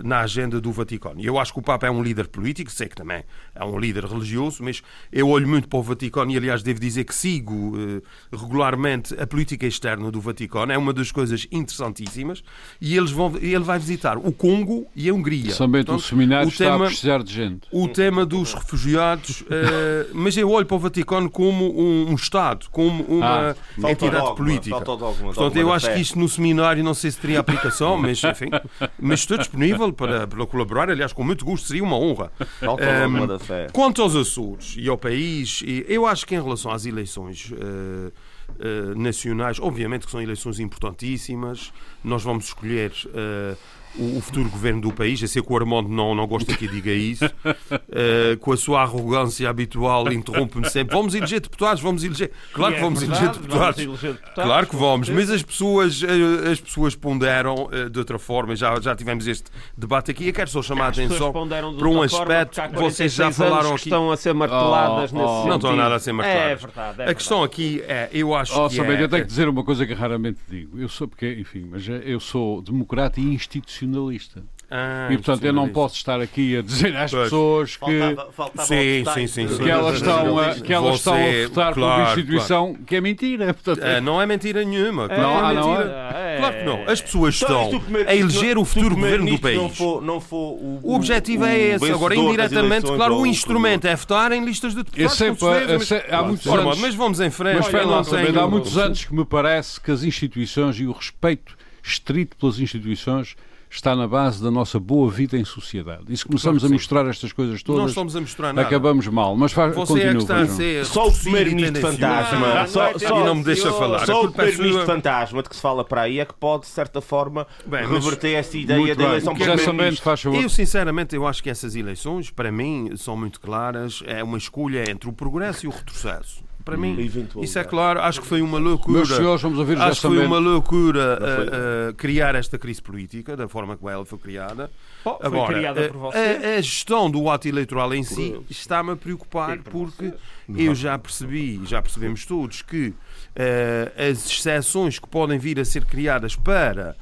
F: na agenda do Vaticano. E eu acho que o Papa é um líder político, sei que também é um líder religioso, mas eu olho muito para o Vaticano e, aliás, devo dizer que sigo eh, regularmente a política externa do Vaticano. É uma das coisas interessantíssimas. E eles vão, ele vai visitar o Congo e a Hungria.
B: Somente o seminário o tema, está a precisar de gente.
F: O tema dos refugiados, eh, mas eu olho para o Vaticano como um, um Estado, como uma ah, entidade dogma, política. Portanto, eu acho que isto no seminário não sei se teria aplicação, mas enfim, mas estou disponível para, para colaborar, aliás, com muito gosto, seria uma honra. Um, quanto aos Açores e ao país, eu acho que em relação às eleições uh, uh, nacionais, obviamente que são eleições importantíssimas, nós vamos escolher. Uh, o, futuro governo do país. Eu sei que o Armando não, não gosta que diga isso. Uh, com a sua arrogância habitual, interrompe-me sempre. Vamos eleger deputados, vamos eleger. Claro que é vamos, eleger deputados. vamos eleger deputados. Claro que vamos, mas as pessoas, eh, as pessoas ponderam uh, de outra forma. Já, já tivemos este debate aqui. Eu quero só chamar a atenção para um aspecto que vocês já falaram aqui.
E: estão a ser marteladas
F: oh,
E: nesse oh,
F: Não estão nada a ser marteladas. É verdade. É a questão aqui é, eu acho oh, que.
B: Sabe,
F: é,
B: eu tenho que dizer uma coisa que raramente digo. Eu sou, porque, enfim, mas eu sou democrata e institucional institucionalista. Ah, e portanto eu não posso estar aqui a dizer às pois. pessoas que, faltava, faltava sim, sim, sim, sim, que elas estão a, que elas estão a votar claro, por uma instituição claro. que é mentira. Portanto,
F: é, não é mentira nenhuma. Claro, não, é mentira. Não é? Claro que não. As pessoas então, estão a eleger o futuro governo do país. Não for, não for o, o, objetivo é esse. Agora, indiretamente, claro, o instrumento é votar em listas de deputados.
B: É é, há muitos anos,
F: mas vamos em frente.
B: Mas, há muitos anos que me parece que as instituições e o respeito estrito pelas instituições está na base da nossa boa vida em sociedade. E se começamos claro a mostrar estas coisas todas,
F: não estamos a mostrar nada.
B: acabamos mal. Mas faz,
F: Você continua, é que está a ser
D: só o primeiro-ministro fantasma. Ah, só, só,
F: e não me deixa falar.
D: Só o primeiro-ministro fantasma de que se fala para aí é que pode, de certa forma, Bem, reverter essa ideia da eleição
F: primeiro-ministro. Eu, sinceramente, eu acho que essas eleições, para mim, são muito claras. É uma escolha entre o progresso e o retrocesso. Para mim, isso é claro. Acho que foi uma loucura.
B: Meus senhores, vamos ouvir
F: acho que foi uma loucura uh, uh, criar esta crise política da forma como ela foi criada.
E: Oh, foi Agora, criada por você.
F: A, a, gestão do ato eleitoral em si está-me a preocupar porque eu já percebi, já percebemos todos que uh, as exceções que podem vir a ser criadas para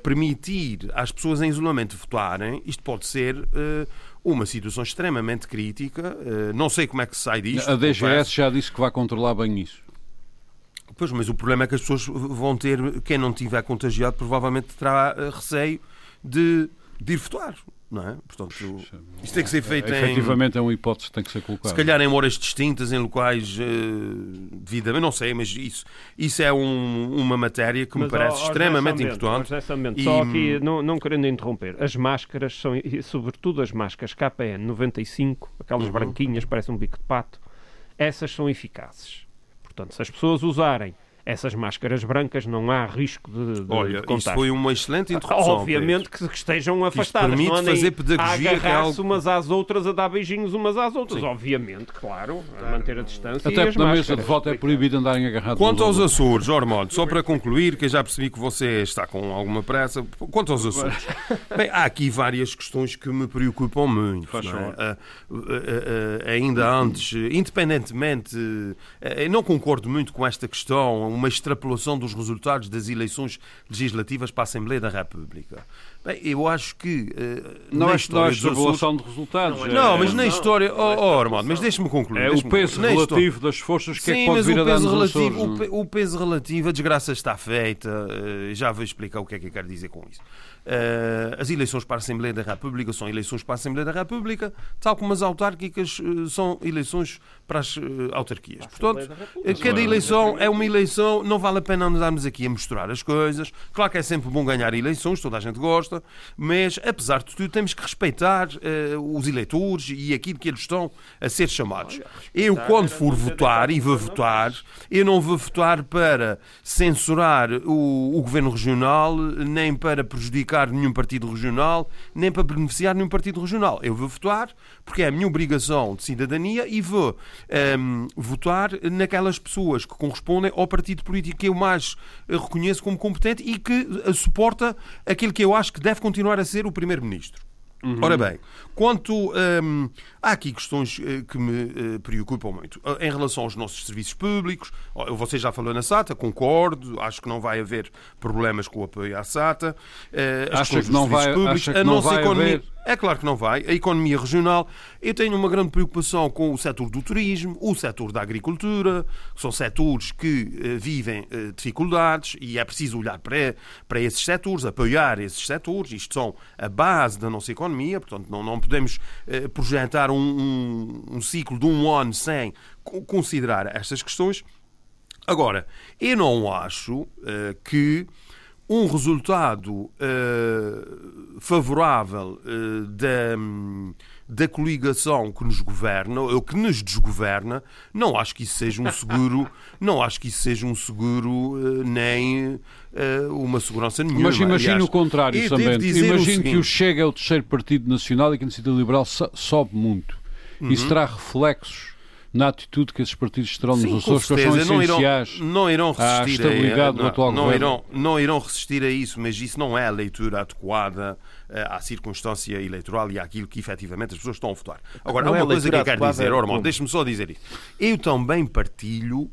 F: permitir às pessoas em isolamento votarem, isto pode ser uma situação extremamente crítica. Eh, não sei como é que se sai disto.
B: A DGS já disse que vai controlar bem isso.
F: Pois, mas o problema é que as pessoas vão ter, quem não tiver contagiado, provavelmente terá eh, receio de, de ir votar não é? Portanto, isto tem que ser feito
B: é,
F: em...
B: Efetivamente é uma hipótese que tem que ser colocada.
F: Se calhar em horas distintas, em locais uh, devidamente, não sei, mas isso, isso é um, uma matéria que mas, me parece extremamente importante.
E: E... Só aqui, não, não querendo interromper, as máscaras são, sobretudo as máscaras KPN 95, aquelas uhum. branquinhas, parecem um bico de pato, essas são eficazes. Portanto, se as pessoas usarem essas máscaras brancas não há risco de, de
F: Olha,
E: de
F: isso foi uma excelente introdução.
E: Obviamente que, que, estejam afastadas.
F: Isto permite
E: não
F: fazer pedagogia
E: a agarrar-se umas às outras, a dar beijinhos umas às outras. Sim. Obviamente, claro, a manter a distância
B: Até porque na mesa de voto é proibido andarem agarrados
F: Quanto aos Açores, Ormond, só para concluir, que eu já percebi que você está com alguma pressa. Quanto aos Açores, bem, há aqui várias questões que me preocupam muito. Faz não é? uh, uh, uh, ainda antes, independentemente, eu não concordo muito com esta questão, uma extrapolação dos resultados das eleições legislativas para a Assembleia da República. Bem, eu acho que uh,
B: não é história de extrapolação de resultados.
F: Não, é, não mas na história, oh, oh Armando, mas deixe-me concluir.
B: É
F: o
B: peso relativo das forças que Sim, é que pode vir a dar nos relativo,
F: Açores, o, o, peso relativo, a desgraça está feita. Uh, já vou explicar o que é que eu quero dizer com isso. Uh, as eleições para a Assembleia da República são eleições para a Assembleia da República, tal como as autárquicas uh, são eleições para as uh, autarquias. Portanto, cada eleição é uma eleição, não vale a pena andarmos aqui a misturar as coisas. Claro que é sempre bom ganhar eleições, toda a gente gosta, mas apesar de tudo, temos que respeitar os eleitores e aquilo que eles estão a ser chamados. Eu, quando for votar, e vou votar, eu não vou votar para censurar o, o governo regional, nem para prejudicar nenhum partido regional, nem para beneficiar nenhum partido regional. Eu vou votar porque é a minha obrigação de cidadania e vou um, ehm, votar naquelas pessoas que correspondem ao partido político que eu mais eh, reconheço como competente e que eh, suporta aquele que eu acho que deve continuar a ser o Primeiro-Ministro. Uhum. Ora bem, quanto hum, há aqui questões eh, que me uh, preocupam muito em relação aos nossos serviços públicos. Você já falou na SATA, concordo, acho que não vai haver problemas com o apoio à SATA.
B: Acha que não vai, públicos, acha que a nossa não vai economia. Haver...
F: É claro que não vai. A economia regional, eu tenho uma grande preocupação com o setor do turismo, o setor da agricultura, que são setores que uh, vivem uh, dificuldades e é preciso olhar para, para esses setores, apoiar esses setores. Isto são a base da nossa economia, portanto, não, não podemos uh, projetar um, um, um ciclo de um ano sem considerar estas questões. Agora, eu não acho que um resultado uh, favorável uh, da, da coligação que nos governa ou que nos desgoverna, não acho que isso seja um seguro, não acho que isso seja um seguro uh, nem uma segurança nenhuma.
B: Mas imagine o contrário também. Imagine que o Chega é o terceiro partido nacional e que a iniciativa liberal sobe muito. Uhum. Isso terá reflexos na atitude que esses partidos terão Sim, nos Açores, que são essenciais
F: não irão, não irão resistir
B: à estabilidade
F: a,
B: do atual
F: não,
B: governo.
F: Irão, não irão resistir a isso, mas isso não é a leitura adequada uh, à circunstância eleitoral e àquilo que efetivamente as pessoas estão a votar. Agora, há uma é coisa que eu quero dizer, Ormond, deixe-me só dizer isso. Eu também partilho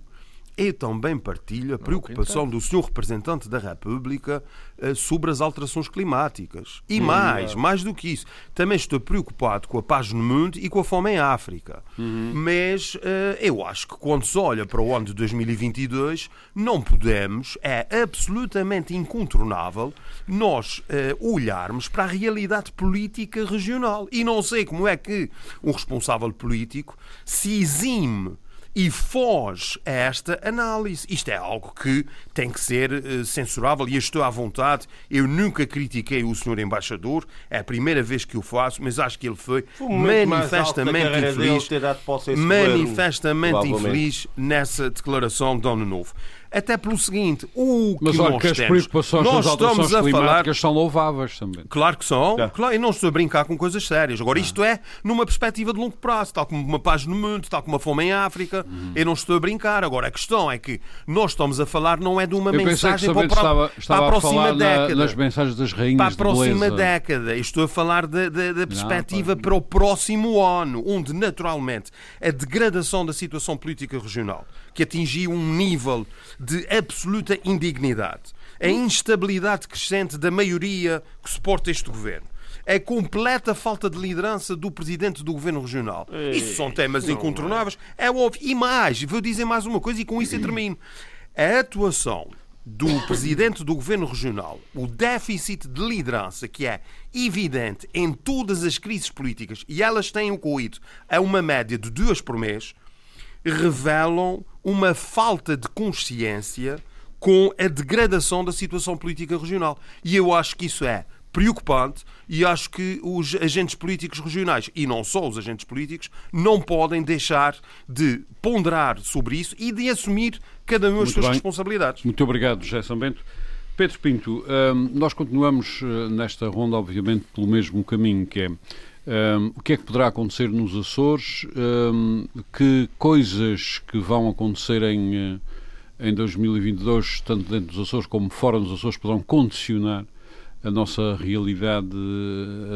F: eu também partilho a preocupação do senhor representante da República eh, sobre as alterações climáticas. E hum, mais, mais do que isso, também estou preocupado com a paz no mundo e com a fome em África. Uhum. Mas uh, eu acho que quando se olha para o ano de 2022, não podemos, é absolutamente incontornável nós uh, olharmos para a realidade política regional. E não sei como é que um responsável político se exime e foge a esta análise. Isto é algo que tem que ser uh, censurável e eu estou à vontade. Eu nunca critiquei o senhor embaixador, é a primeira vez que o faço, mas acho que ele foi, foi manifestamente infeliz, manifestamente infeliz nessa declaração de Ano Novo. Até pelo seguinte, o que
B: Mas
F: olha
B: que
F: as
B: temos, preocupações nós estamos a falar são louváveis também.
F: Claro que são. É. Claro, e não estou a brincar com coisas sérias. Agora, isto é numa perspectiva de longo prazo, tal como uma paz no mundo, tal como uma fome em África. Uhum. Eu não estou a brincar. Agora, a questão é que nós estamos a falar não é de uma
B: Eu
F: mensagem para,
B: estava, estava
F: para a próxima
B: a
F: década.
B: Na, nas mensagens das rainhas
F: Para a próxima década. Eu estou a falar da, da, da perspectiva não, para o próximo ano, onde naturalmente a degradação da situação política regional que atingiu um nível de absoluta indignidade. A instabilidade crescente da maioria que suporta este governo a completa falta de liderança do presidente do governo regional. Isso são temas incontornáveis. É óbvio. E mais, vou dizer mais uma coisa e com isso eu termino. A atuação do presidente do governo regional, o déficit de liderança que é evidente em todas as crises políticas, e elas têm ocorrido a uma média de duas por mês, revelam uma falta de consciência com a degradação da situação política regional. E eu acho que isso é preocupante e acho que os agentes políticos regionais, e não só os agentes políticos, não podem deixar de ponderar sobre isso e de assumir cada um as suas bem. responsabilidades.
B: Muito obrigado, José São Bento. Pedro Pinto, hum, nós continuamos eh, nesta ronda, obviamente, pelo mesmo caminho que é um, o que é que poderá acontecer nos Açores? Um, que coisas que vão acontecer em, eh, em 2022, tanto dentro dos Açores como fora dos Açores, poderão condicionar a nossa realidade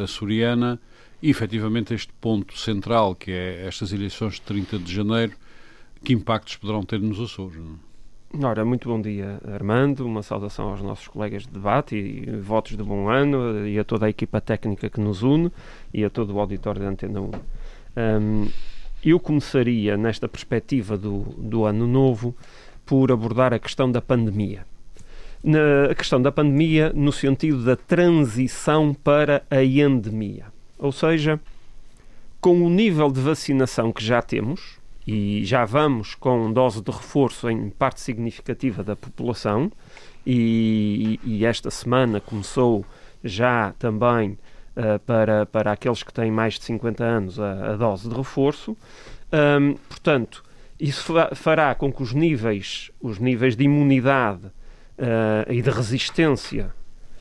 B: açoriana e, efetivamente, este ponto central, que é estas eleições de 30 de janeiro, que impactos poderão ter nos Açores? Não é?
E: Ora, muito bom dia, Armando. Uma saudação aos nossos colegas de debate e, votos de bom ano e a toda a equipa técnica que nos une e a todo o auditório da Antena 1. Um, eu começaria, nesta perspectiva do, do ano novo, por abordar a questão da pandemia. Na, a questão da pandemia no sentido da transição para a endemia. Ou seja, com o nível de vacinação que já temos, e já vamos com dose de reforço em parte significativa da população e, e esta semana começou já também uh, para, para aqueles que têm mais de 50 anos a, a dose de reforço. Um, portanto, isso fará com que os níveis, os níveis de imunidade uh, e de resistência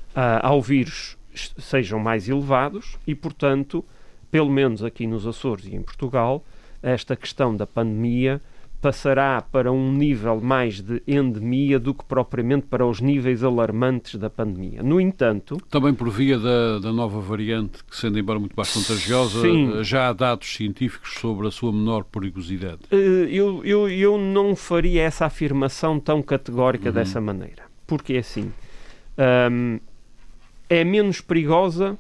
E: uh, ao vírus sejam mais elevados e, portanto, pelo menos aqui nos Açores e em Portugal, esta questão da pandemia passará para um nível mais de endemia do que propriamente para os níveis alarmantes da pandemia. No entanto.
B: Também por via da, da nova variante, que sendo embora muito mais contagiosa, sim, já há dados científicos sobre a sua menor perigosidade.
E: Eh, eu, eu, eu não faria essa afirmação tão categórica uhum. dessa maneira. Porque é assim. É menos perigosa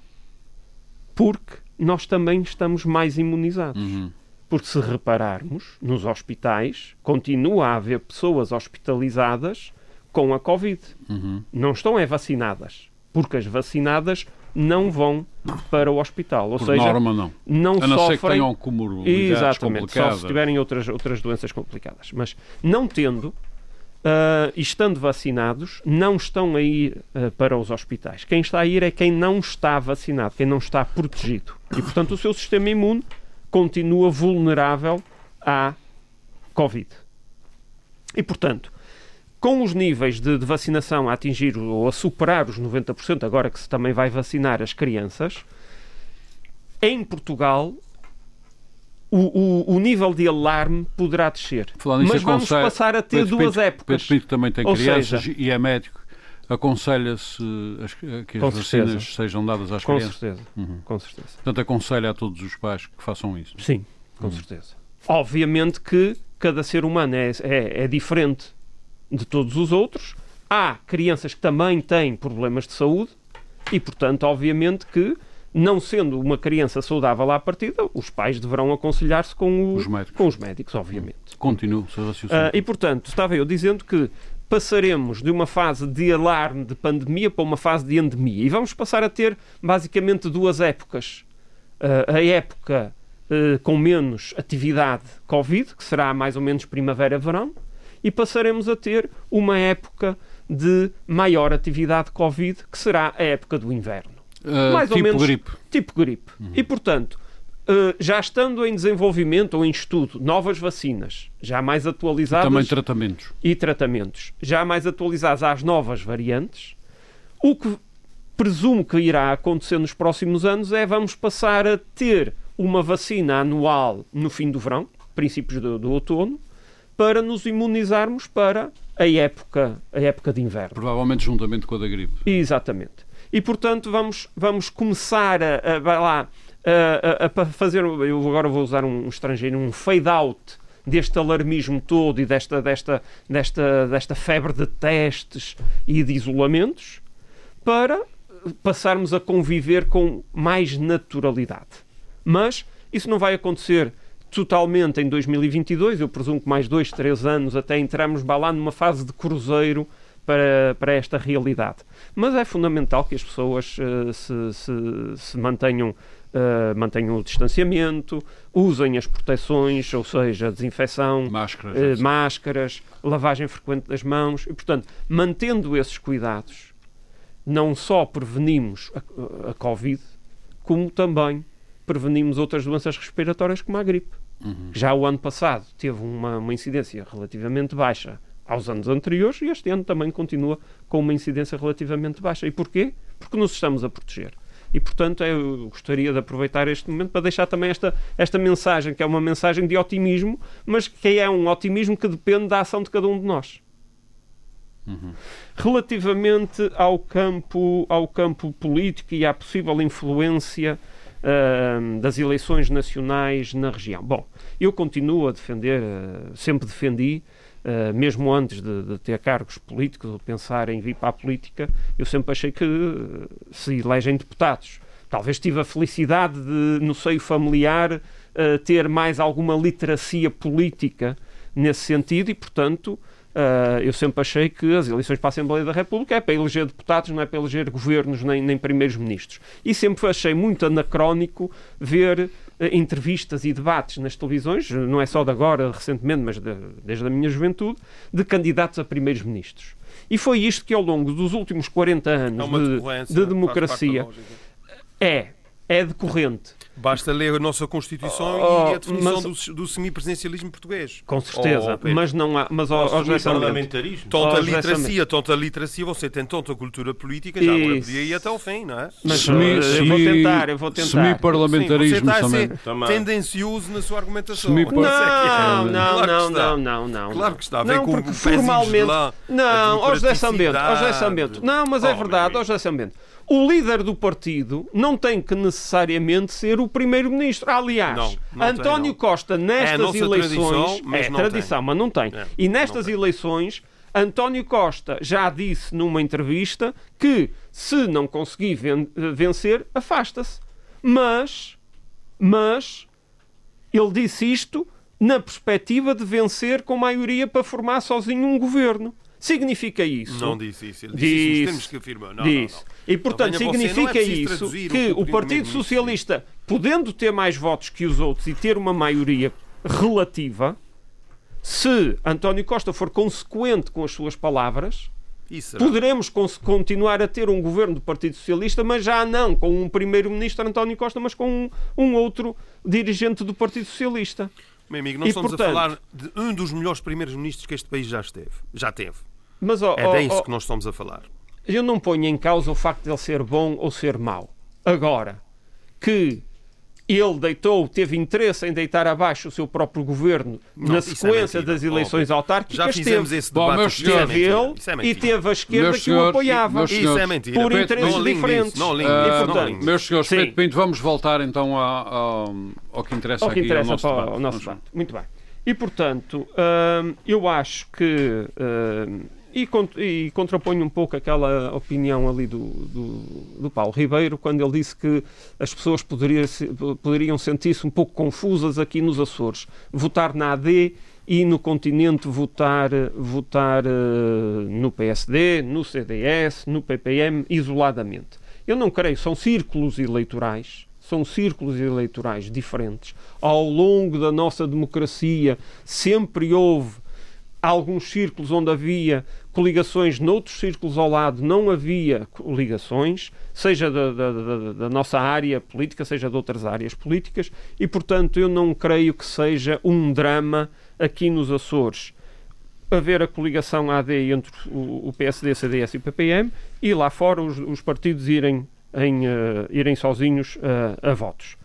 E: porque nós também estamos mais imunizados. Uhum. Porque se repararmos, nos hospitais continua a haver pessoas hospitalizadas com a Covid. Uhum. Não estão é vacinadas. Porque as vacinadas não vão para o hospital. Ou
B: Por
E: seja,
B: norma, não.
E: não
B: a não
E: sofrem...
B: ser que tenham comorbidades
E: Exatamente,
B: complicadas.
E: só se tiverem outras, outras doenças complicadas. Mas não tendo, uh, estando vacinados, não estão a ir uh, para os hospitais. Quem está a ir é quem não está vacinado, quem não está protegido. E, portanto, o seu sistema imune continua vulnerável à Covid. E, portanto, com os níveis de, de, vacinação a atingir ou a superar os 90%, agora que se também vai vacinar as crianças, em Portugal o, o, o nível de alarme poderá descer. Mas vamos passar a ter
B: Pedro
E: duas
B: Pinto,
E: épocas.
B: Pedro Pinto também tem
E: ou
B: crianças
E: seja,
B: e é médico. Aconselha-se que as
E: Com
B: vacinas
E: certeza.
B: sejam dadas às
E: com
B: crianças.
E: certeza,
B: Uhum.
E: com certeza.
B: Portanto, aconselha a todos os pais que façam isso.
E: Sim, com certeza. Obviamente que cada ser humano é, é, é diferente de todos os outros. Há crianças que também têm problemas de saúde e, portanto, obviamente que, não sendo uma criança saudável à partida, os pais deverão aconselhar-se com, o-
B: Os médicos.
E: com os médicos, obviamente.
B: Continuo, seu raciocínio.
E: Ah, e, portanto, estava eu dizendo que passaremos de uma fase de alarme de pandemia para uma fase de endemia. E vamos passar a ter, basicamente, duas épocas. Ah, a época ah, com menos atividade Covid, que será mais ou menos primavera-verão, e passaremos a ter uma época de maior atividade Covid, que será a época do inverno
B: Ah,
E: mais ou
B: tipo
E: menos-
B: gripe.
E: tipo gripe. E, portanto, eh, já estando em desenvolvimento ou em estudo novas vacinas, já mais atualizadas
B: Também tratamentos.
E: e tratamentos, já mais atualizados às novas variantes, o que presumo que irá acontecer nos próximos anos é vamos passar a ter uma vacina anual no fim do verão, princípios do, do outono, para nos imunizarmos para a época, a época de inverno.
B: Provavelmente juntamente com a da gripe.
E: Exatamente. E, portanto, vamos, vamos começar a, a, vai lá, a, a- a pa- fazer, eu agora vou usar um, estrangeiro, um fade-out deste alarmismo todo e desta, desta, desta, desta febre de testes e de isolamentos para passarmos a conviver com mais naturalidade. Mas isso não vai acontecer totalmente em 2022, eu presumo que mais dois, três anos até entrarmos lá numa fase de cruzeiro para, para esta realidade. Mas é fundamental que as pessoas eh, se, se, se mantenham, eh, mantenham o distanciamento, usem as proteções, ou seja, desinfecção,
B: Máscaras. etc.
E: máscaras, lavagem frequente das mãos e, portanto, mantendo esses cuidados, não só prevenimos a, a Covid, como também prevenimos outras doenças respiratórias como a gripe.
B: Uhum.
E: Já o ano passado teve uma, uma incidência relativamente baixa aos anos anteriores e este ano também continua com uma incidência relativamente baixa. E porquê? Porque nos estamos a proteger. E, portanto, eu gostaria de aproveitar este momento para deixar também esta, esta mensagem, que é uma mensagem de otimismo, mas que é um otimismo que depende da ação de cada um de nós. Relativamente ao campo, ao campo político e à possível influência ahm, das eleições nacionais na região. Bom, eu continuo a defender, ah, sempre defendi, ah, mesmo antes de, de ter cargos políticos ou pensar em vir para a política, eu sempre achei que ah, se elegem deputados. Talvez tive a felicidade de, no seio familiar, ah, ter mais alguma literacia política nesse sentido e, portanto, eu sempre achei que as eleições para a Assembleia da República é para eleger deputados, não é para eleger governos nem, nem primeiros-ministros. E sempre achei muito anacrónico ver eh, entrevistas e debates nas televisões, não é só de agora, recentemente, mas de- desde a minha juventude, de candidatos a primeiros-ministros. E foi isto que, ao longo dos últimos 40
F: É
E: anos
F: uma
E: de, de democracia, é é decorrente.
F: Basta ler a nossa Constituição
E: Oh,
F: e a definição
E: mas-
F: do, do semipresidencialismo português.
E: Com certeza.
F: Oh,
E: mas não há. Mas, José
D: parlamentarismo.
F: Tanta
E: Oh, José
F: literacia, tanta literacia, você tem tanta cultura política, já agora podia ir até ao fim, não é?
E: mas
B: Semi-
E: eh, eu vou
B: semi-
E: tentar, eu vou tentar.
B: Semi-parlamentarismo
F: Sim, você está a
B: também.
F: tendencioso na sua argumentação.
B: Semi-par-
E: Não,
F: Claro
E: não, não,
F: está.
E: não, não, não.
F: Claro que está a ver
E: não,
F: com
E: formalmente.
F: lá,
E: Não, ó José Sambento, ó José. Sambento. Não, mas é
F: Oh,
E: verdade, ó José Sambento. O líder do partido não tem que necessariamente ser o primeiro-ministro. Aliás,
F: Não, não tem,
E: António
F: não.
E: Costa,
F: É
E: nestas
F: nossa
E: eleições.
F: tradição,
E: é tradição,
F: tem.
E: mas não tem.
F: É,
E: e nestas
F: tem.
E: eleições, António Costa já disse numa entrevista que se não conseguir ven- vencer, afasta-se. Mas, mas, ele disse isto na perspectiva de vencer com maioria para formar sozinho um governo. Significa isso?
F: Não disse isso. Ele disse isso
E: Disse.
F: nos termos que afirma. Não,
E: Disse.
F: não, não.
E: E, portanto,
F: é
E: significa
F: preciso
E: isso que
F: o o
E: Partido Socialista, podendo ter mais votos que os outros e ter uma maioria relativa, se António Costa for consequente com as suas palavras,
F: Isso
E: poderemos continuar a ter um governo do Partido Socialista, mas já não com um primeiro-ministro António Costa, mas com um, um outro dirigente do Partido Socialista.
F: Meu amigo, nós
E: E,
F: estamos
E: portanto-
F: a falar de um dos melhores primeiros ministros que este país já esteve. Já teve.
E: Mas ó,
F: É disso
E: ó,
F: que nós estamos a falar.
E: eu não ponho em causa o facto de ele ser bom ou ser mau. Agora, que ele deitou, teve interesse em deitar abaixo o seu próprio governo
F: Não,
E: na
F: é
E: sequência
F: mentira.
E: das eleições
F: Oh,
E: autárquicas,
F: Já fizemos
E: teve.
F: esse
B: Bom,
F: debate. aqui. Isso é
E: Teve ele
F: é
E: e teve a esquerda
B: Meus
E: que o apoiava.
F: Isso
B: senhores,
F: é mentira.
E: Por interesses
F: não
E: diferentes.
F: Não
E: E,
F: não.
B: Meus senhores. Pedro Pinto, vamos voltar então ao, ao, ao que interessa
E: Ao que
B: aqui,
E: interessa
B: ao nosso
E: para
B: debate.
E: o nosso debate. Muito bem. E, portanto, hum, eu acho que. hum, e, e contraponho um pouco aquela opinião ali do, do, do Paulo Ribeiro, quando ele disse que as pessoas poderia poderiam sentir-se um pouco confusas aqui nos Açores. Votar na AD e no continente votar, votar eh, no PSD, no CDS, no PPM, isoladamente. Eu não creio, são círculos eleitorais, são círculos eleitorais diferentes. Ao longo da nossa democracia sempre houve alguns círculos onde havia coligações, noutros círculos ao lado não havia coligações, seja da, da- da- da nossa área política, seja de outras áreas políticas, e portanto eu não creio que seja um drama aqui nos Açores haver a coligação AD entre o, PSD, CDS e o PPM e lá fora os, os partidos irem, em, eh, irem sozinhos eh, a votos.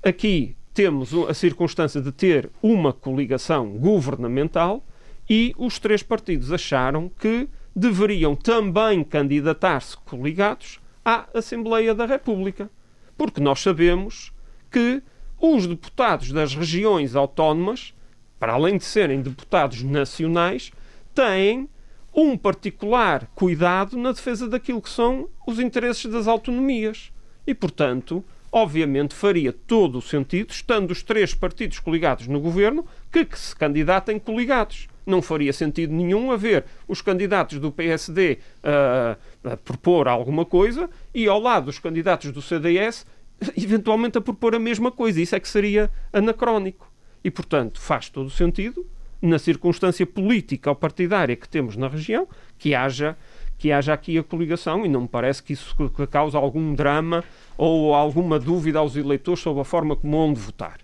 E: Aqui temos a circunstância de ter uma coligação governamental e os três partidos acharam que deveriam também candidatar-se coligados à Assembleia da República. Porque nós sabemos que os deputados das regiões autónomas, para além de serem deputados nacionais, têm um particular cuidado na defesa daquilo que são os interesses das autonomias. E, portanto, obviamente faria todo o sentido, estando os três partidos coligados no governo, que, que se candidatem coligados. Não faria sentido nenhum haver os candidatos do PSD ah, a propor alguma coisa e ao lado os candidatos do CDS eventualmente a propor a mesma coisa. Isso é que seria anacrónico. E, portanto, faz todo sentido, na circunstância política ou partidária que temos na região, que haja, que haja aqui a coligação e não me parece que isso cause algum drama ou alguma dúvida aos eleitores sobre a forma como vão votar.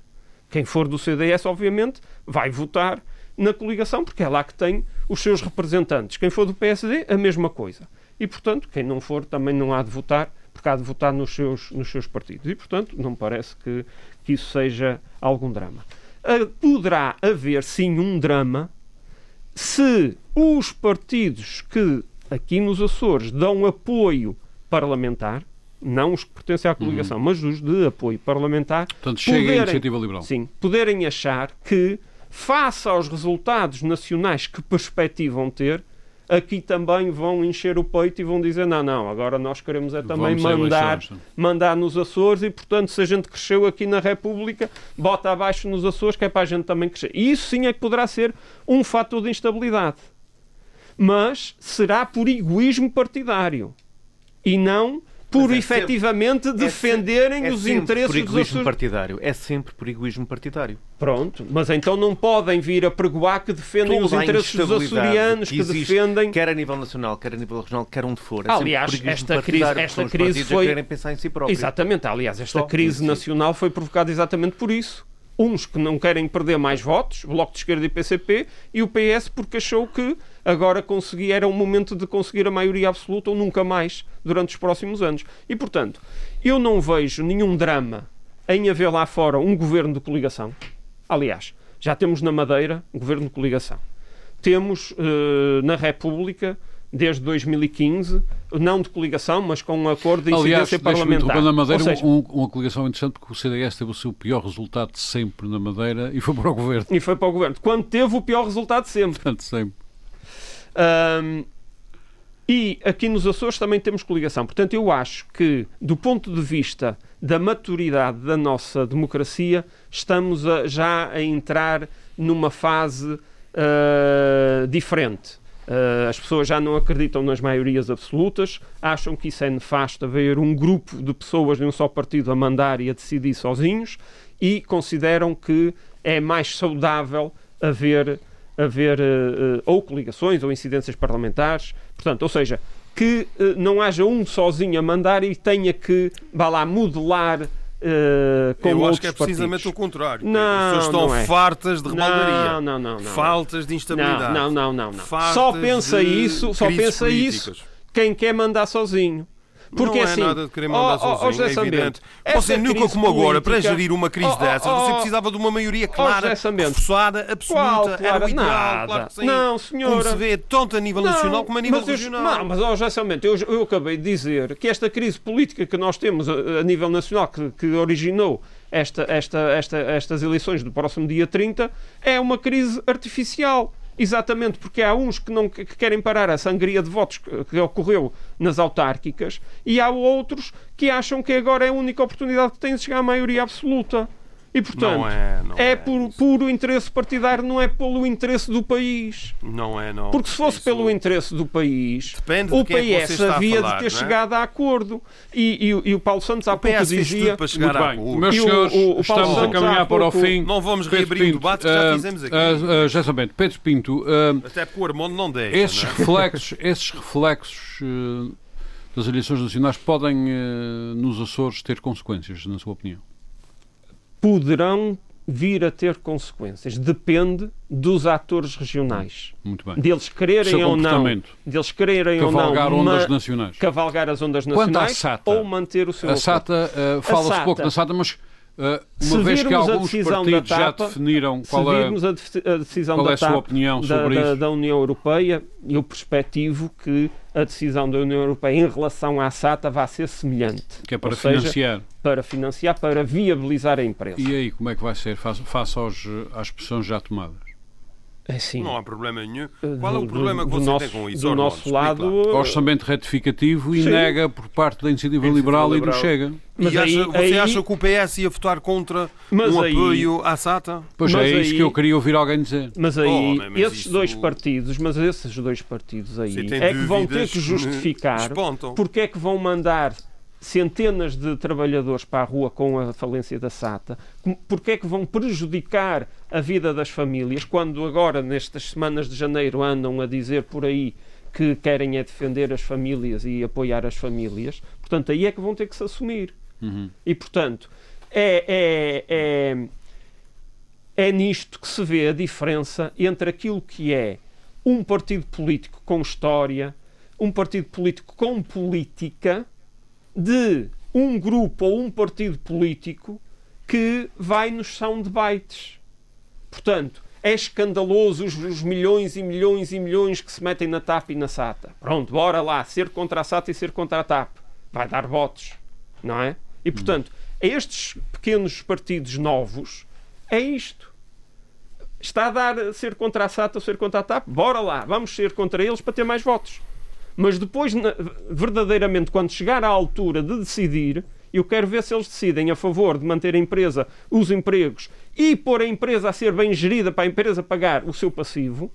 E: Quem for do CDS, obviamente, vai votar na coligação, porque é lá que tem os seus representantes. Quem for do PSD, a mesma coisa. E, portanto, quem não for também não há de votar, porque há de votar nos seus, nos seus partidos. E, portanto, não me parece que, que isso seja algum drama. Ah, poderá haver, sim, um drama se os partidos que aqui nos Açores dão apoio parlamentar, não os que pertencem à coligação, mas os de apoio parlamentar,
B: Portanto, chega a
E: poderem-
B: iniciativa liberal.
E: Sim, poderem achar que, face aos resultados nacionais que perspectivam ter, aqui também vão encher o peito e vão dizer: não, não, agora nós queremos é também
B: Vamos
E: mandar,
B: eleições,
E: mandar nos Açores e, portanto, se a gente cresceu aqui na República, bota abaixo nos Açores, que é para a gente também crescer. E isso sim é que poderá ser um fator de instabilidade. Mas será por egoísmo partidário e não por
C: é
E: efetivamente
C: sempre-
E: defenderem
C: é
E: os
C: sempre
E: interesses
C: por
E: dos
C: egoísmo
E: Açores.
C: partidário. É sempre por egoísmo partidário.
E: Pronto, mas então não podem vir a pregoar que defendem os
C: Toda a
E: interesses dos açorianos, que,
C: existe,
E: defendem.
C: Quer a nível nacional, quer a nível regional, quer onde for. É sempre
E: Aliás, esta crise- esta
C: os
E: crise foi-
C: querem pensar em si próprios.
E: Exatamente, aliás, esta
C: Só
E: crise nacional foi provocada exatamente por isso. Uns que não querem perder mais votos, Bloco de Esquerda e PCP, e o PS porque achou que agora conseguia, era um momento de conseguir a maioria absoluta ou nunca mais durante os próximos anos. E, portanto, eu não vejo nenhum drama em haver lá fora um governo de coligação. Aliás, já temos na Madeira um governo de coligação. Temos eh, na República, desde 2015, não de coligação, mas com um acordo de
B: Aliás,
E: incidência
B: deixa-me
E: parlamentar.
B: interromper, na Madeira,
E: seja,
B: um- uma coligação interessante porque o CDS teve o seu pior resultado de sempre na Madeira e foi para o governo.
E: E foi para o governo. Quando teve o pior resultado de sempre.
B: Portanto, sempre.
E: Ahm, e aqui nos Açores também temos coligação. Portanto, eu acho que, do ponto de vista da maturidade da nossa democracia, estamos a- já a entrar numa fase ah, diferente. Ah, as pessoas já não acreditam nas maiorias absolutas, acham que isso é nefasto haver um grupo de pessoas de um só partido a mandar e a decidir sozinhos e consideram que é mais saudável haver haver eh, ou coligações ou incidências parlamentares, portanto, ou seja, que eh, não haja um sozinho a mandar e tenha que, vá lá, modelar eh, com
F: Eu acho que é precisamente
E: partidos.
F: o contrário.
E: Não,
F: As pessoas estão
E: não é.
F: fartas de rebaldaria.
E: Não, não, não, não.
F: Faltas de instabilidade.
E: Não, não, não, não.
F: fartas
E: Só pensa isso, só pensa isso
F: políticas.
E: quem quer mandar sozinho. Porque
F: não é
E: assim,
F: nada de querer mandar
E: ó,
F: sozinho,
E: José
F: é evidente. Você nunca como agora, para gerir uma crise dessas,
E: ó,
F: você precisava de uma maioria
E: José
F: clara,
E: Qual,
F: absoluta. Era
E: clara?
F: o ideal,
E: Nada.
F: claro que sim.
E: Não, senhora.
F: Como se vê tanto a nível nacional como a nível
E: mas eu-
F: regional.
E: não, mas ó, já somente, eu, eu acabei de dizer que esta crise política que nós temos a, a nível nacional, que, que originou esta, esta, esta, estas eleições do próximo dia 30, é uma crise artificial. Exatamente porque há uns que, não, que querem parar a sangria de votos que, que ocorreu nas autárquicas e há outros que acham que agora é a única oportunidade que têm de chegar à maioria absoluta. E, portanto,
F: Não é, não
E: é
F: é
E: por puro interesse partidário, não é pelo interesse do país.
F: Não é, não.
E: Porque se fosse
F: Isso-
E: pelo interesse do país,
F: Depende
E: o
F: é
E: PS
F: a
E: havia
F: falar,
E: de ter
F: é?
E: chegado a acordo. E, e o- e o Paulo Santos há
F: O
E: pouco dizia.
F: para chegar
B: Muito bem. Meus
E: E o-
B: senhores,
E: o- o Paulo
B: estamos a
E: Santos há
B: caminhar para o fim.
F: Não vamos
B: Pedro
F: reabrir o
B: Pinto,
F: debate que já
B: ah,
F: fizemos aqui.
B: ah, ah, já sabendo, Pedro Pinto, ah,
F: Até porque o Armando não deixa.
B: esses
F: não é?
B: reflexos, esses reflexos das eleições nacionais podem, nos Açores, ter consequências, na sua opinião?
E: Poderão vir a ter consequências. Depende dos atores regionais.
B: Muito bem.
E: Deles quererem ou não. Deles quererem ou
B: cavalgar
E: não.
B: ondas nacionais.
E: Cavalgar as ondas
B: Quanto à
E: nacionais
B: SATA,
E: ou manter o seu
B: A. SATA, ah, fala-se pouco na SATA, mas
E: Se
B: uma vez que alguns partidos já
E: TAP,
B: definiram
E: Se
B: qual é,
E: a, decisão
B: qual é a sua
E: TAP,
B: opinião
E: da,
B: sobre
E: da-
B: isso,
E: da União Europeia, eu perspectivo que a decisão da União Europeia em relação à SATA vai ser semelhante.
B: que é para
E: seja,
B: financiar.
E: Para financiar, para viabilizar a empresa.
B: E aí, como é que vai ser face, face aos, às pressões já tomadas?
E: É assim,
F: Não há problema nenhum.
E: do-
F: Qual é o
E: do-
F: problema que
E: do
F: você
E: nosso,
F: tem com isso?
E: Do nosso
F: Explique lá.
E: lado...
B: Orçamento retificativo e
E: Sim.
B: nega por parte da Iniciativa
C: Iniciativa
B: Liberal e do
C: Liberal.
B: Chega.
E: Mas
F: e
E: aí-
F: acha- você
E: aí-
F: acha que o PS ia votar contra
E: Mas
F: um
E: aí-
F: apoio à SATA?
B: Pois
E: Mas
B: é isso
E: aí-
B: que eu queria ouvir alguém dizer.
E: Mas aí,
F: Oh, mas
E: esses
F: isso-
E: dois partidos, mas esses dois partidos aí, é que vão ter que justificar porque é que vão mandar centenas de trabalhadores para a rua com a falência da SATA, porque é que vão prejudicar a vida das famílias, quando agora, nestas semanas de janeiro, andam a dizer por aí que querem é defender as famílias e apoiar as famílias. Portanto, aí é que vão ter que se assumir.
B: Uhum.
E: E, portanto, é, é, é, é nisto que se vê a diferença entre aquilo que é um partido político com história, um partido político com política, de um grupo ou um partido político que vai nos soundbites. Portanto, é escandaloso os, os milhões e milhões e milhões que se metem na TAP e na SATA. Pronto, bora lá, ser contra a SATA e ser contra a TAP. Vai dar votos, não é? E, portanto, estes pequenos partidos novos, é isto. Está a dar ser contra a SATA ou ser contra a TAP? Bora lá, vamos ser contra eles para ter mais votos. Mas depois, verdadeiramente, quando chegar à altura de decidir, eu quero ver se eles decidem a favor de manter a empresa, os empregos e pôr a empresa a ser bem gerida para a empresa pagar o seu passivo,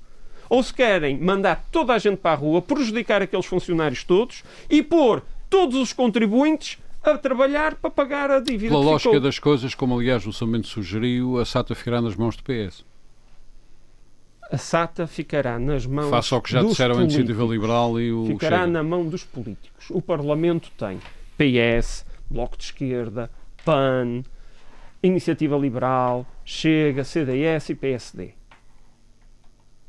E: ou se querem mandar toda a gente para a rua, prejudicar aqueles funcionários todos e pôr todos os contribuintes a trabalhar para pagar a dívida.
B: Pela lógica das coisas, como aliás o Samento sugeriu, a SATA ficará nas mãos do PS.
E: A SATA ficará nas mãos
B: Faça ao que já
E: dos
B: disseram a
E: políticos.
B: Iniciativa Liberal e o
E: Ficará
B: Chega.
E: na mão dos políticos. O Parlamento tem PS, Bloco de Esquerda, PAN, Iniciativa Liberal, Chega, CDS e PSD.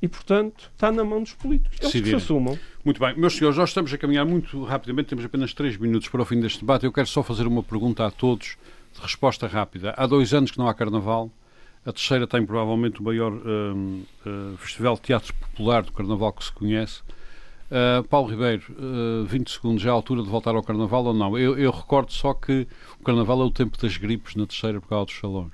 E: E, portanto, está na mão dos políticos. Eles que se assumam.
B: Muito bem, meus senhores, nós estamos a caminhar muito rapidamente, temos apenas três minutos para o fim deste debate. Eu quero só fazer uma pergunta a todos, de resposta rápida. Há dois anos que não há carnaval, a terceira tem provavelmente o maior eh, festival de teatro popular do carnaval que se conhece. Uh, Paulo Ribeiro, uh, 20 segundos, já é a altura de voltar ao carnaval ou não? Eu, eu recordo só que o carnaval é o tempo das gripes na terceira por causa dos salões.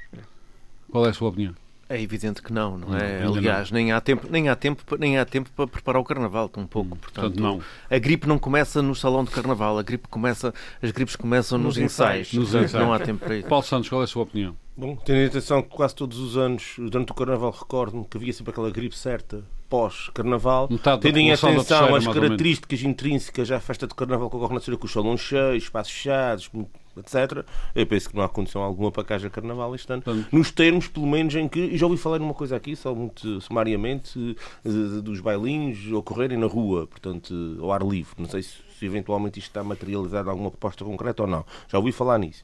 B: Qual é a sua opinião?
C: É evidente que não, não
B: Não,
C: é?
B: ainda
C: Aliás, nem há tempo, nem há tempo, nem há tempo para preparar o carnaval, tão pouco. Portanto,
B: Portanto, não.
C: a gripe não começa no salão de carnaval, a gripe começa, as gripes começam nos,
E: Nos
C: ensaios.
E: ensaios.
B: Nos ensaios.
C: Não há tempo para isso.
B: Paulo Santos, qual é a sua opinião?
D: Bom, tendo em atenção que quase todos os anos, durante o Carnaval, recordo-me que havia sempre aquela gripe certa pós-Carnaval. Tendo em atenção as características intrínsecas à festa de Carnaval que ocorre na cidade, com os salões cheios, espaços fechados, etc. Eu penso que não há condição alguma para que haja Carnaval este ano. Nos termos, pelo menos, em que. E já ouvi falar numa coisa aqui, só muito sumariamente, eh, dos bailinhos ocorrerem na rua, portanto, eh, ao ar livre. Não sei se, se eventualmente isto está materializado em alguma proposta concreta ou não. Já ouvi falar nisso.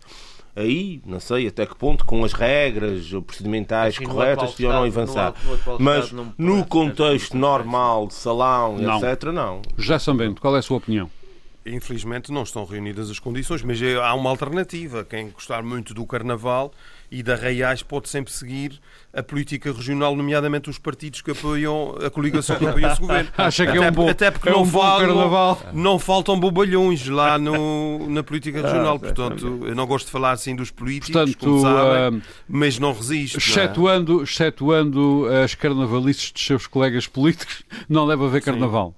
D: Aí, não sei até que ponto, com as regras procedimentais
C: Assim,
D: corretas, deviam não avançar.
C: no
D: Mas no contexto normal de salão,
B: Não.
D: etc., não.
B: José Sambento, qual é a sua opinião?
F: Infelizmente não estão reunidas as condições, mas é- há uma alternativa. Quem gostar muito do Carnaval e da Reais pode sempre seguir a política regional, nomeadamente os partidos que apoiam a coligação que apoia esse governo.
B: Acha que é
F: Até-
B: um bom,
F: até porque
B: é
F: não
B: um
F: falam-
B: carnaval?
F: Não faltam bobalhões lá no, na política regional, portanto, eu não gosto de falar assim dos políticos,
B: Portanto,
F: como sabem,
B: ah,
F: mas não resisto. não é?
B: excetuando, excetuando as carnavalices dos seus colegas políticos, não deve haver carnaval.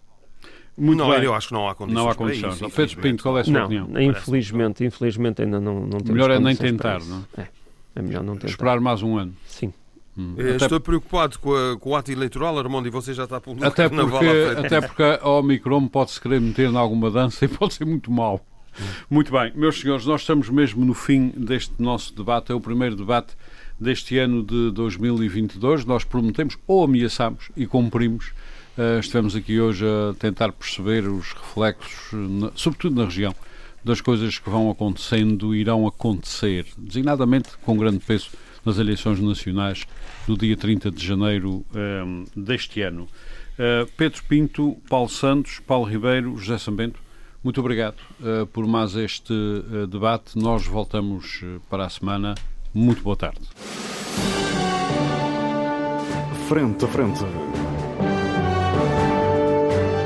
B: Muito
F: não,
B: bem.
F: eu acho que não há condições.
B: Não há
F: para
B: condições.
F: isso,
B: Pedro Pinto, qual é a sua
E: Não,
B: opinião?
E: infelizmente, infelizmente ainda não, não temos
B: Melhor é nem tentar, não
E: é? É melhor não tentar.
B: Esperar mais um ano.
E: Sim.
B: Hum.
F: Eh,
B: Até,
F: Estou preocupado com, a- com o ato eleitoral, Armando, e você já está pelo
B: até
F: carnaval
B: porque, até porque a Omicron pode-se querer meter em alguma dança e pode ser muito mau. Muito bem, meus senhores, nós estamos mesmo no fim deste nosso debate. É o primeiro debate deste ano de 2022. Nós prometemos ou ameaçamos e cumprimos. Uh, estivemos aqui hoje a tentar perceber os reflexos, na- sobretudo na região, das coisas que vão acontecendo e irão acontecer, designadamente com grande peso nas eleições nacionais do dia 30 de janeiro um, deste ano. Uh, Pedro Pinto, Paulo Santos, Paulo Ribeiro, José Sambento, muito obrigado uh, por mais este uh, debate. Nós voltamos para a semana. Muito boa tarde.
A: Frente a frente.